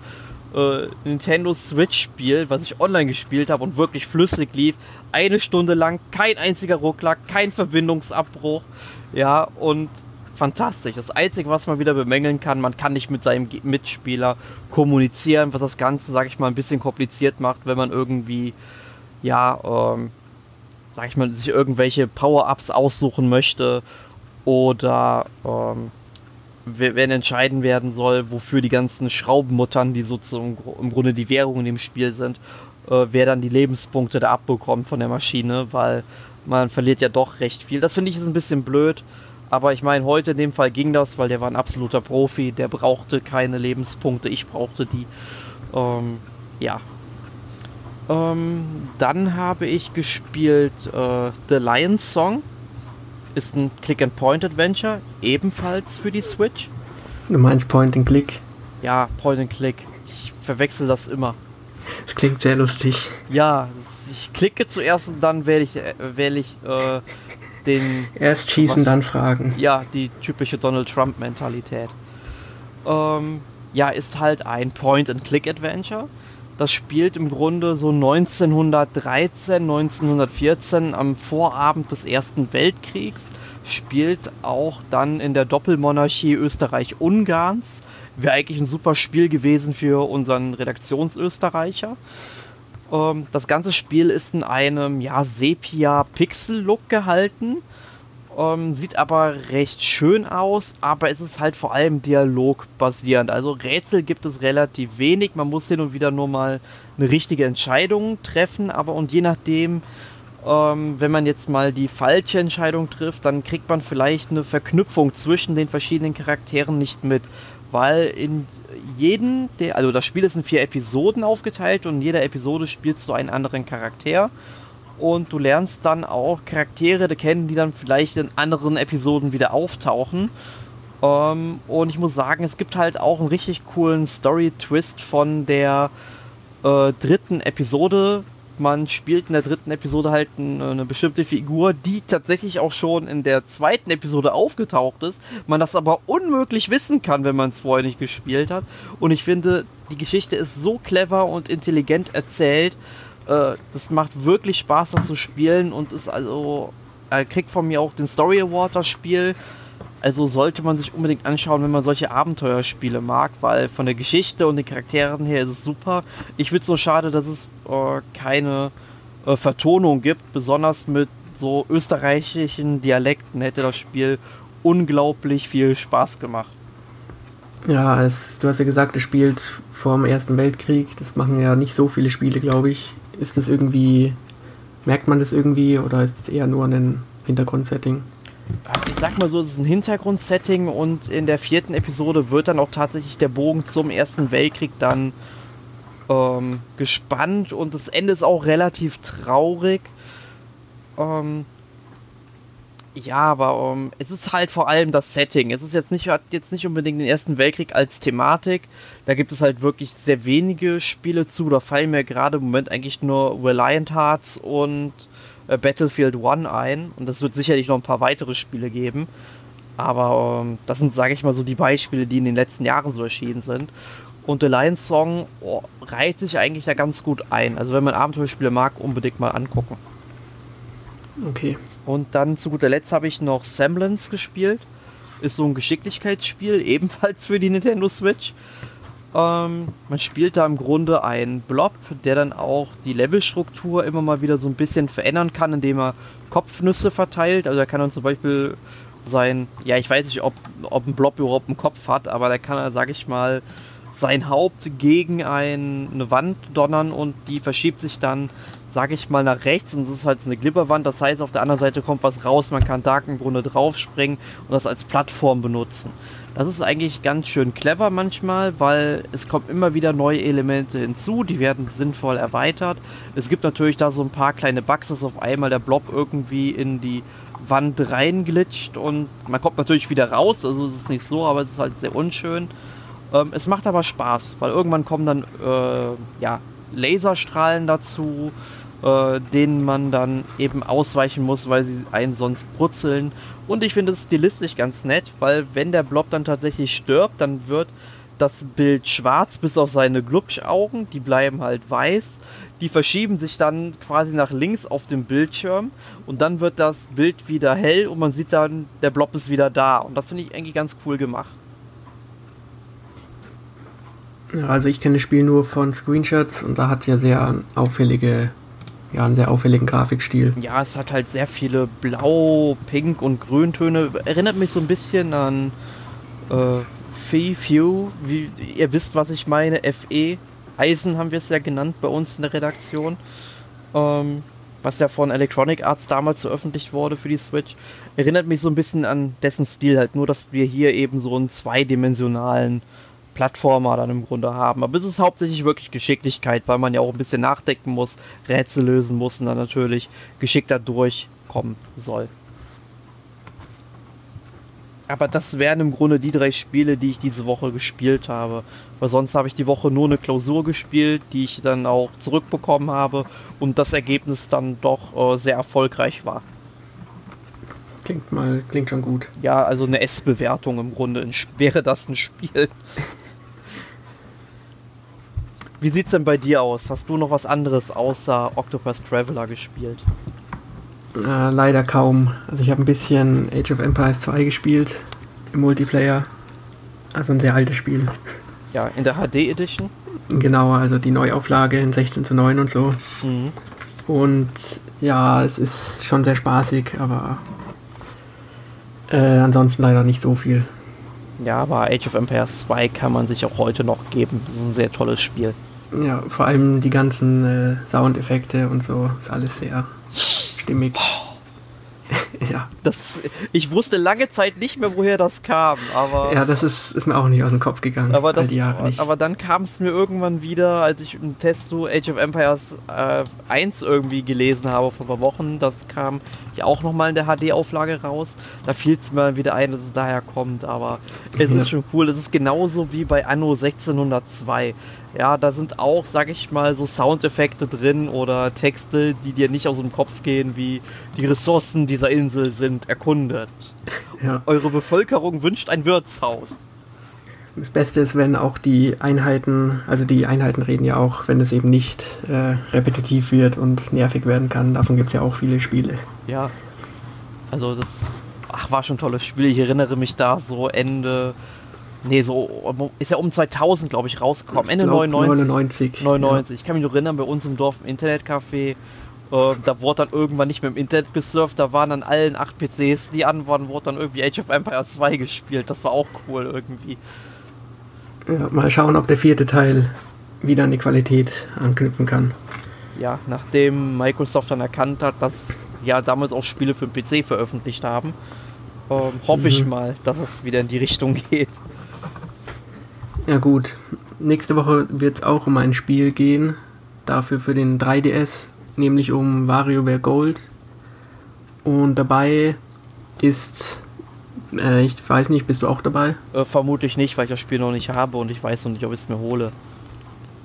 äh, Nintendo Switch-Spiel, was ich online gespielt habe und wirklich flüssig lief. Eine Stunde lang, kein einziger Ruckler, kein Verbindungsabbruch. Ja, und fantastisch. Das Einzige, was man wieder bemängeln kann, man kann nicht mit seinem Mitspieler kommunizieren, was das Ganze, sag ich mal, ein bisschen kompliziert macht, wenn man irgendwie, ja, ähm, sag ich mal, sich irgendwelche Power-Ups aussuchen möchte oder ähm, wenn entscheiden werden soll, wofür die ganzen Schraubenmuttern, die sozusagen im Grunde die Währung in dem Spiel sind, äh, wer dann die Lebenspunkte da abbekommt von der Maschine, weil man verliert ja doch recht viel. Das finde ich ist ein bisschen blöd, aber ich meine, heute in dem Fall ging das, weil der war ein absoluter Profi, der brauchte keine Lebenspunkte, ich brauchte die. Ähm, ja. Ähm, dann habe ich gespielt äh, The Lion Song ist ein Click-and-Point-Adventure, ebenfalls für die Switch. Du meinst Point-and-Click? Ja, Point-and-Click. Ich verwechsel das immer. Das klingt sehr lustig. Ja, ich klicke zuerst und dann wähle ich, äh, wähle ich äh, den. Erst schießen, was, dann fragen. Ja, die typische Donald Trump-Mentalität. Ähm, ja, ist halt ein Point-and-Click-Adventure das spielt im Grunde so 1913, 1914 am Vorabend des Ersten Weltkriegs. Spielt auch dann in der Doppelmonarchie Österreich-Ungarns. Wäre eigentlich ein super Spiel gewesen für unseren Redaktionsösterreicher. Ähm, das ganze Spiel ist in einem ja, Sepia-Pixel-Look gehalten ähm, sieht aber recht schön aus, aber es ist halt vor allem dialogbasierend. Also Rätsel gibt es relativ wenig. Man muss hin und wieder nur mal eine richtige Entscheidung treffen, aber und je nachdem, ähm, wenn man jetzt mal die falsche Entscheidung trifft, dann kriegt man vielleicht eine Verknüpfung zwischen den verschiedenen Charakteren nicht mit. Weil in jedem, der, also das Spiel ist in vier Episoden aufgeteilt und in jeder Episode spielst du einen anderen Charakter und du lernst dann auch Charaktere kennen, die dann vielleicht in anderen Episoden wieder auftauchen. Ähm, und ich muss sagen, es gibt halt auch einen richtig coolen Story-Twist von der äh, dritten Episode. Man spielt in der dritten Episode halt eine, eine bestimmte Figur, die tatsächlich auch schon in der zweiten Episode aufgetaucht ist. Man das aber unmöglich wissen kann, wenn man es vorher nicht gespielt hat. Und ich finde, die Geschichte ist so clever und intelligent erzählt, äh, das macht wirklich Spaß, das zu spielen und ist also, er kriegt von mir auch den Story Award das Spiel. Also sollte man sich unbedingt anschauen, wenn man solche Abenteuerspiele mag, weil von der Geschichte und den Charakteren her ist es super. Ich finde es so schade, dass es äh, keine äh, Vertonung gibt, besonders mit so österreichischen Dialekten hätte das Spiel unglaublich viel Spaß gemacht. Ja, es, du hast ja gesagt, es spielt vor dem Ersten Weltkrieg. Das machen ja nicht so viele Spiele, glaube ich. Ist das irgendwie, merkt man das irgendwie oder ist es eher nur ein Hintergrundsetting? Ich sag mal so, es ist ein Hintergrundsetting und in der vierten Episode wird dann auch tatsächlich der Bogen zum Ersten Weltkrieg dann ähm, gespannt und das Ende ist auch relativ traurig. Ähm, Ja, aber um, es ist halt vor allem das Setting. Es ist jetzt nicht, hat jetzt nicht unbedingt den Ersten Weltkrieg als Thematik. Da gibt es halt wirklich sehr wenige Spiele zu. Da fallen mir gerade im Moment eigentlich nur Reliant Hearts und äh, Battlefield One ein. Und das wird sicherlich noch ein paar weitere Spiele geben. Aber um, das sind, sage ich mal, so die Beispiele, die in den letzten Jahren so erschienen sind. Und der Lions Song oh, reiht sich eigentlich da ganz gut ein. Also wenn man Abenteuerspiele mag, unbedingt mal angucken. Okay. Und dann zu guter Letzt habe ich noch Semblance gespielt. Ist so ein Geschicklichkeitsspiel, ebenfalls für die Nintendo Switch. Ähm, man spielt da im Grunde einen Blob, der dann auch die Levelstruktur immer mal wieder so ein bisschen verändern kann, indem er Kopfnüsse verteilt. Also er kann dann zum Beispiel sein, ja ich weiß nicht, ob, ob ein Blob überhaupt einen Kopf hat, aber der kann, sag ich mal, sein Haupt gegen ein, eine Wand donnern und die verschiebt sich dann sage ich mal, nach rechts und es ist halt eine Glipperwand. Das heißt, auf der anderen Seite kommt was raus. Man kann da im Grunde draufspringen und das als Plattform benutzen. Das ist eigentlich ganz schön clever manchmal, weil es kommen immer wieder neue Elemente hinzu, die werden sinnvoll erweitert. Es gibt natürlich da so ein paar kleine Bugs, dass auf einmal der Blob irgendwie in die Wand reinglitscht und man kommt natürlich wieder raus, also es ist nicht so, aber es ist halt sehr unschön. Ähm, es macht aber Spaß, weil irgendwann kommen dann äh, ja, Laserstrahlen dazu, äh, denen man dann eben ausweichen muss, weil sie einen sonst brutzeln. Und ich finde es stilistisch ganz nett, weil wenn der Blob dann tatsächlich stirbt, dann wird das Bild schwarz bis auf seine Glubschaugen, die bleiben halt weiß. Die verschieben sich dann quasi nach links auf dem Bildschirm und dann wird das Bild wieder hell und man sieht dann, der Blob ist wieder da. Und das finde ich eigentlich ganz cool gemacht. Also ich kenne das Spiel nur von Screenshots und da hat es ja sehr auffällige ja, einen sehr auffälligen Grafikstil. Ja, es hat halt sehr viele Blau, Pink und Grüntöne. Erinnert mich so ein bisschen an äh, Fee Few, wie ihr wisst, was ich meine. FE. Eisen haben wir es ja genannt bei uns in der Redaktion. Ähm, was ja von Electronic Arts damals veröffentlicht wurde für die Switch. Erinnert mich so ein bisschen an dessen Stil halt. Nur, dass wir hier eben so einen zweidimensionalen Plattformer dann im Grunde haben. Aber es ist hauptsächlich wirklich Geschicklichkeit, weil man ja auch ein bisschen nachdenken muss, Rätsel lösen muss und dann natürlich geschickter durchkommen soll. Aber das wären im Grunde die drei Spiele, die ich diese Woche gespielt habe. Weil sonst habe ich die Woche nur eine Klausur gespielt, die ich dann auch zurückbekommen habe und das Ergebnis dann doch äh, sehr erfolgreich war. Klingt mal, klingt schon gut. Ja, also eine S-Bewertung im Grunde wäre das ein Spiel. Wie sieht's denn bei dir aus? Hast du noch was anderes außer Octopus Traveler gespielt? Äh, leider kaum. Also ich habe ein bisschen Age of Empires 2 gespielt im Multiplayer. Also ein sehr altes Spiel. Ja, in der HD Edition? Genau, also die Neuauflage in 16 zu 9 und so. Mhm. Und ja, es ist schon sehr spaßig, aber äh, ansonsten leider nicht so viel. Ja, aber Age of Empires 2 kann man sich auch heute noch geben. Das ist ein sehr tolles Spiel. Ja, vor allem die ganzen äh, Soundeffekte und so ist alles sehr stimmig. ja. Das, ich wusste lange Zeit nicht mehr, woher das kam, aber. Ja, das ist, ist mir auch nicht aus dem Kopf gegangen. Aber, das, aber dann kam es mir irgendwann wieder, als ich einen Test zu Age of Empires äh, 1 irgendwie gelesen habe vor ein paar Wochen. Das kam ja auch nochmal in der HD-Auflage raus. Da fiel es mir wieder ein, dass es daher kommt, aber es ist schon cool. Es ist genauso wie bei Anno 1602. Ja, da sind auch, sag ich mal, so Soundeffekte drin oder Texte, die dir nicht aus dem Kopf gehen, wie die Ressourcen dieser Insel sind erkundet. Ja. Eure Bevölkerung wünscht ein Wirtshaus. Das Beste ist, wenn auch die Einheiten, also die Einheiten reden ja auch, wenn es eben nicht äh, repetitiv wird und nervig werden kann. Davon gibt es ja auch viele Spiele. Ja. Also das ach, war schon ein tolles Spiel. Ich erinnere mich da so Ende Nee, so ist ja um 2000, glaube ich, rausgekommen. Ende 99. 99. 99. Ja. Ich kann mich noch erinnern, bei uns im Dorf im Internetcafé, äh, da wurde dann irgendwann nicht mehr im Internet gesurft, da waren an allen acht PCs, die an waren, wurde dann irgendwie Age of Empires 2 gespielt. Das war auch cool irgendwie. Ja, mal schauen, ob der vierte Teil wieder an die Qualität anknüpfen kann. Ja, nachdem Microsoft dann erkannt hat, dass ja damals auch Spiele für den PC veröffentlicht haben, äh, hoffe mhm. ich mal, dass es wieder in die Richtung geht. Ja gut, nächste Woche wird es auch um ein Spiel gehen, dafür für den 3DS, nämlich um WarioWare Gold. Und dabei ist, äh, ich weiß nicht, bist du auch dabei? Äh, vermutlich nicht, weil ich das Spiel noch nicht habe und ich weiß noch nicht, ob ich es mir hole.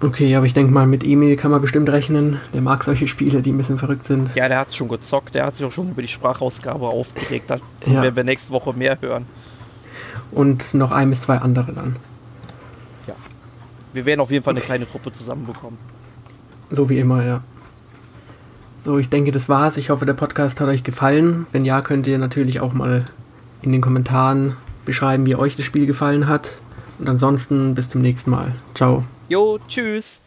Okay, aber ich denke mal, mit Emil kann man bestimmt rechnen. Der mag solche Spiele, die ein bisschen verrückt sind. Ja, der hat es schon gezockt. Der hat sich auch schon über die Sprachausgabe aufgeregt. Dazu Ja. werden wir nächste Woche mehr hören. Und noch ein bis zwei andere dann. Wir werden auf jeden Fall eine kleine Truppe zusammenbekommen. So wie immer, ja. So, ich denke, das war's. Ich hoffe, der Podcast hat euch gefallen. Wenn ja, könnt ihr natürlich auch mal in den Kommentaren beschreiben, wie euch das Spiel gefallen hat. Und ansonsten bis zum nächsten Mal. Ciao. Jo, tschüss.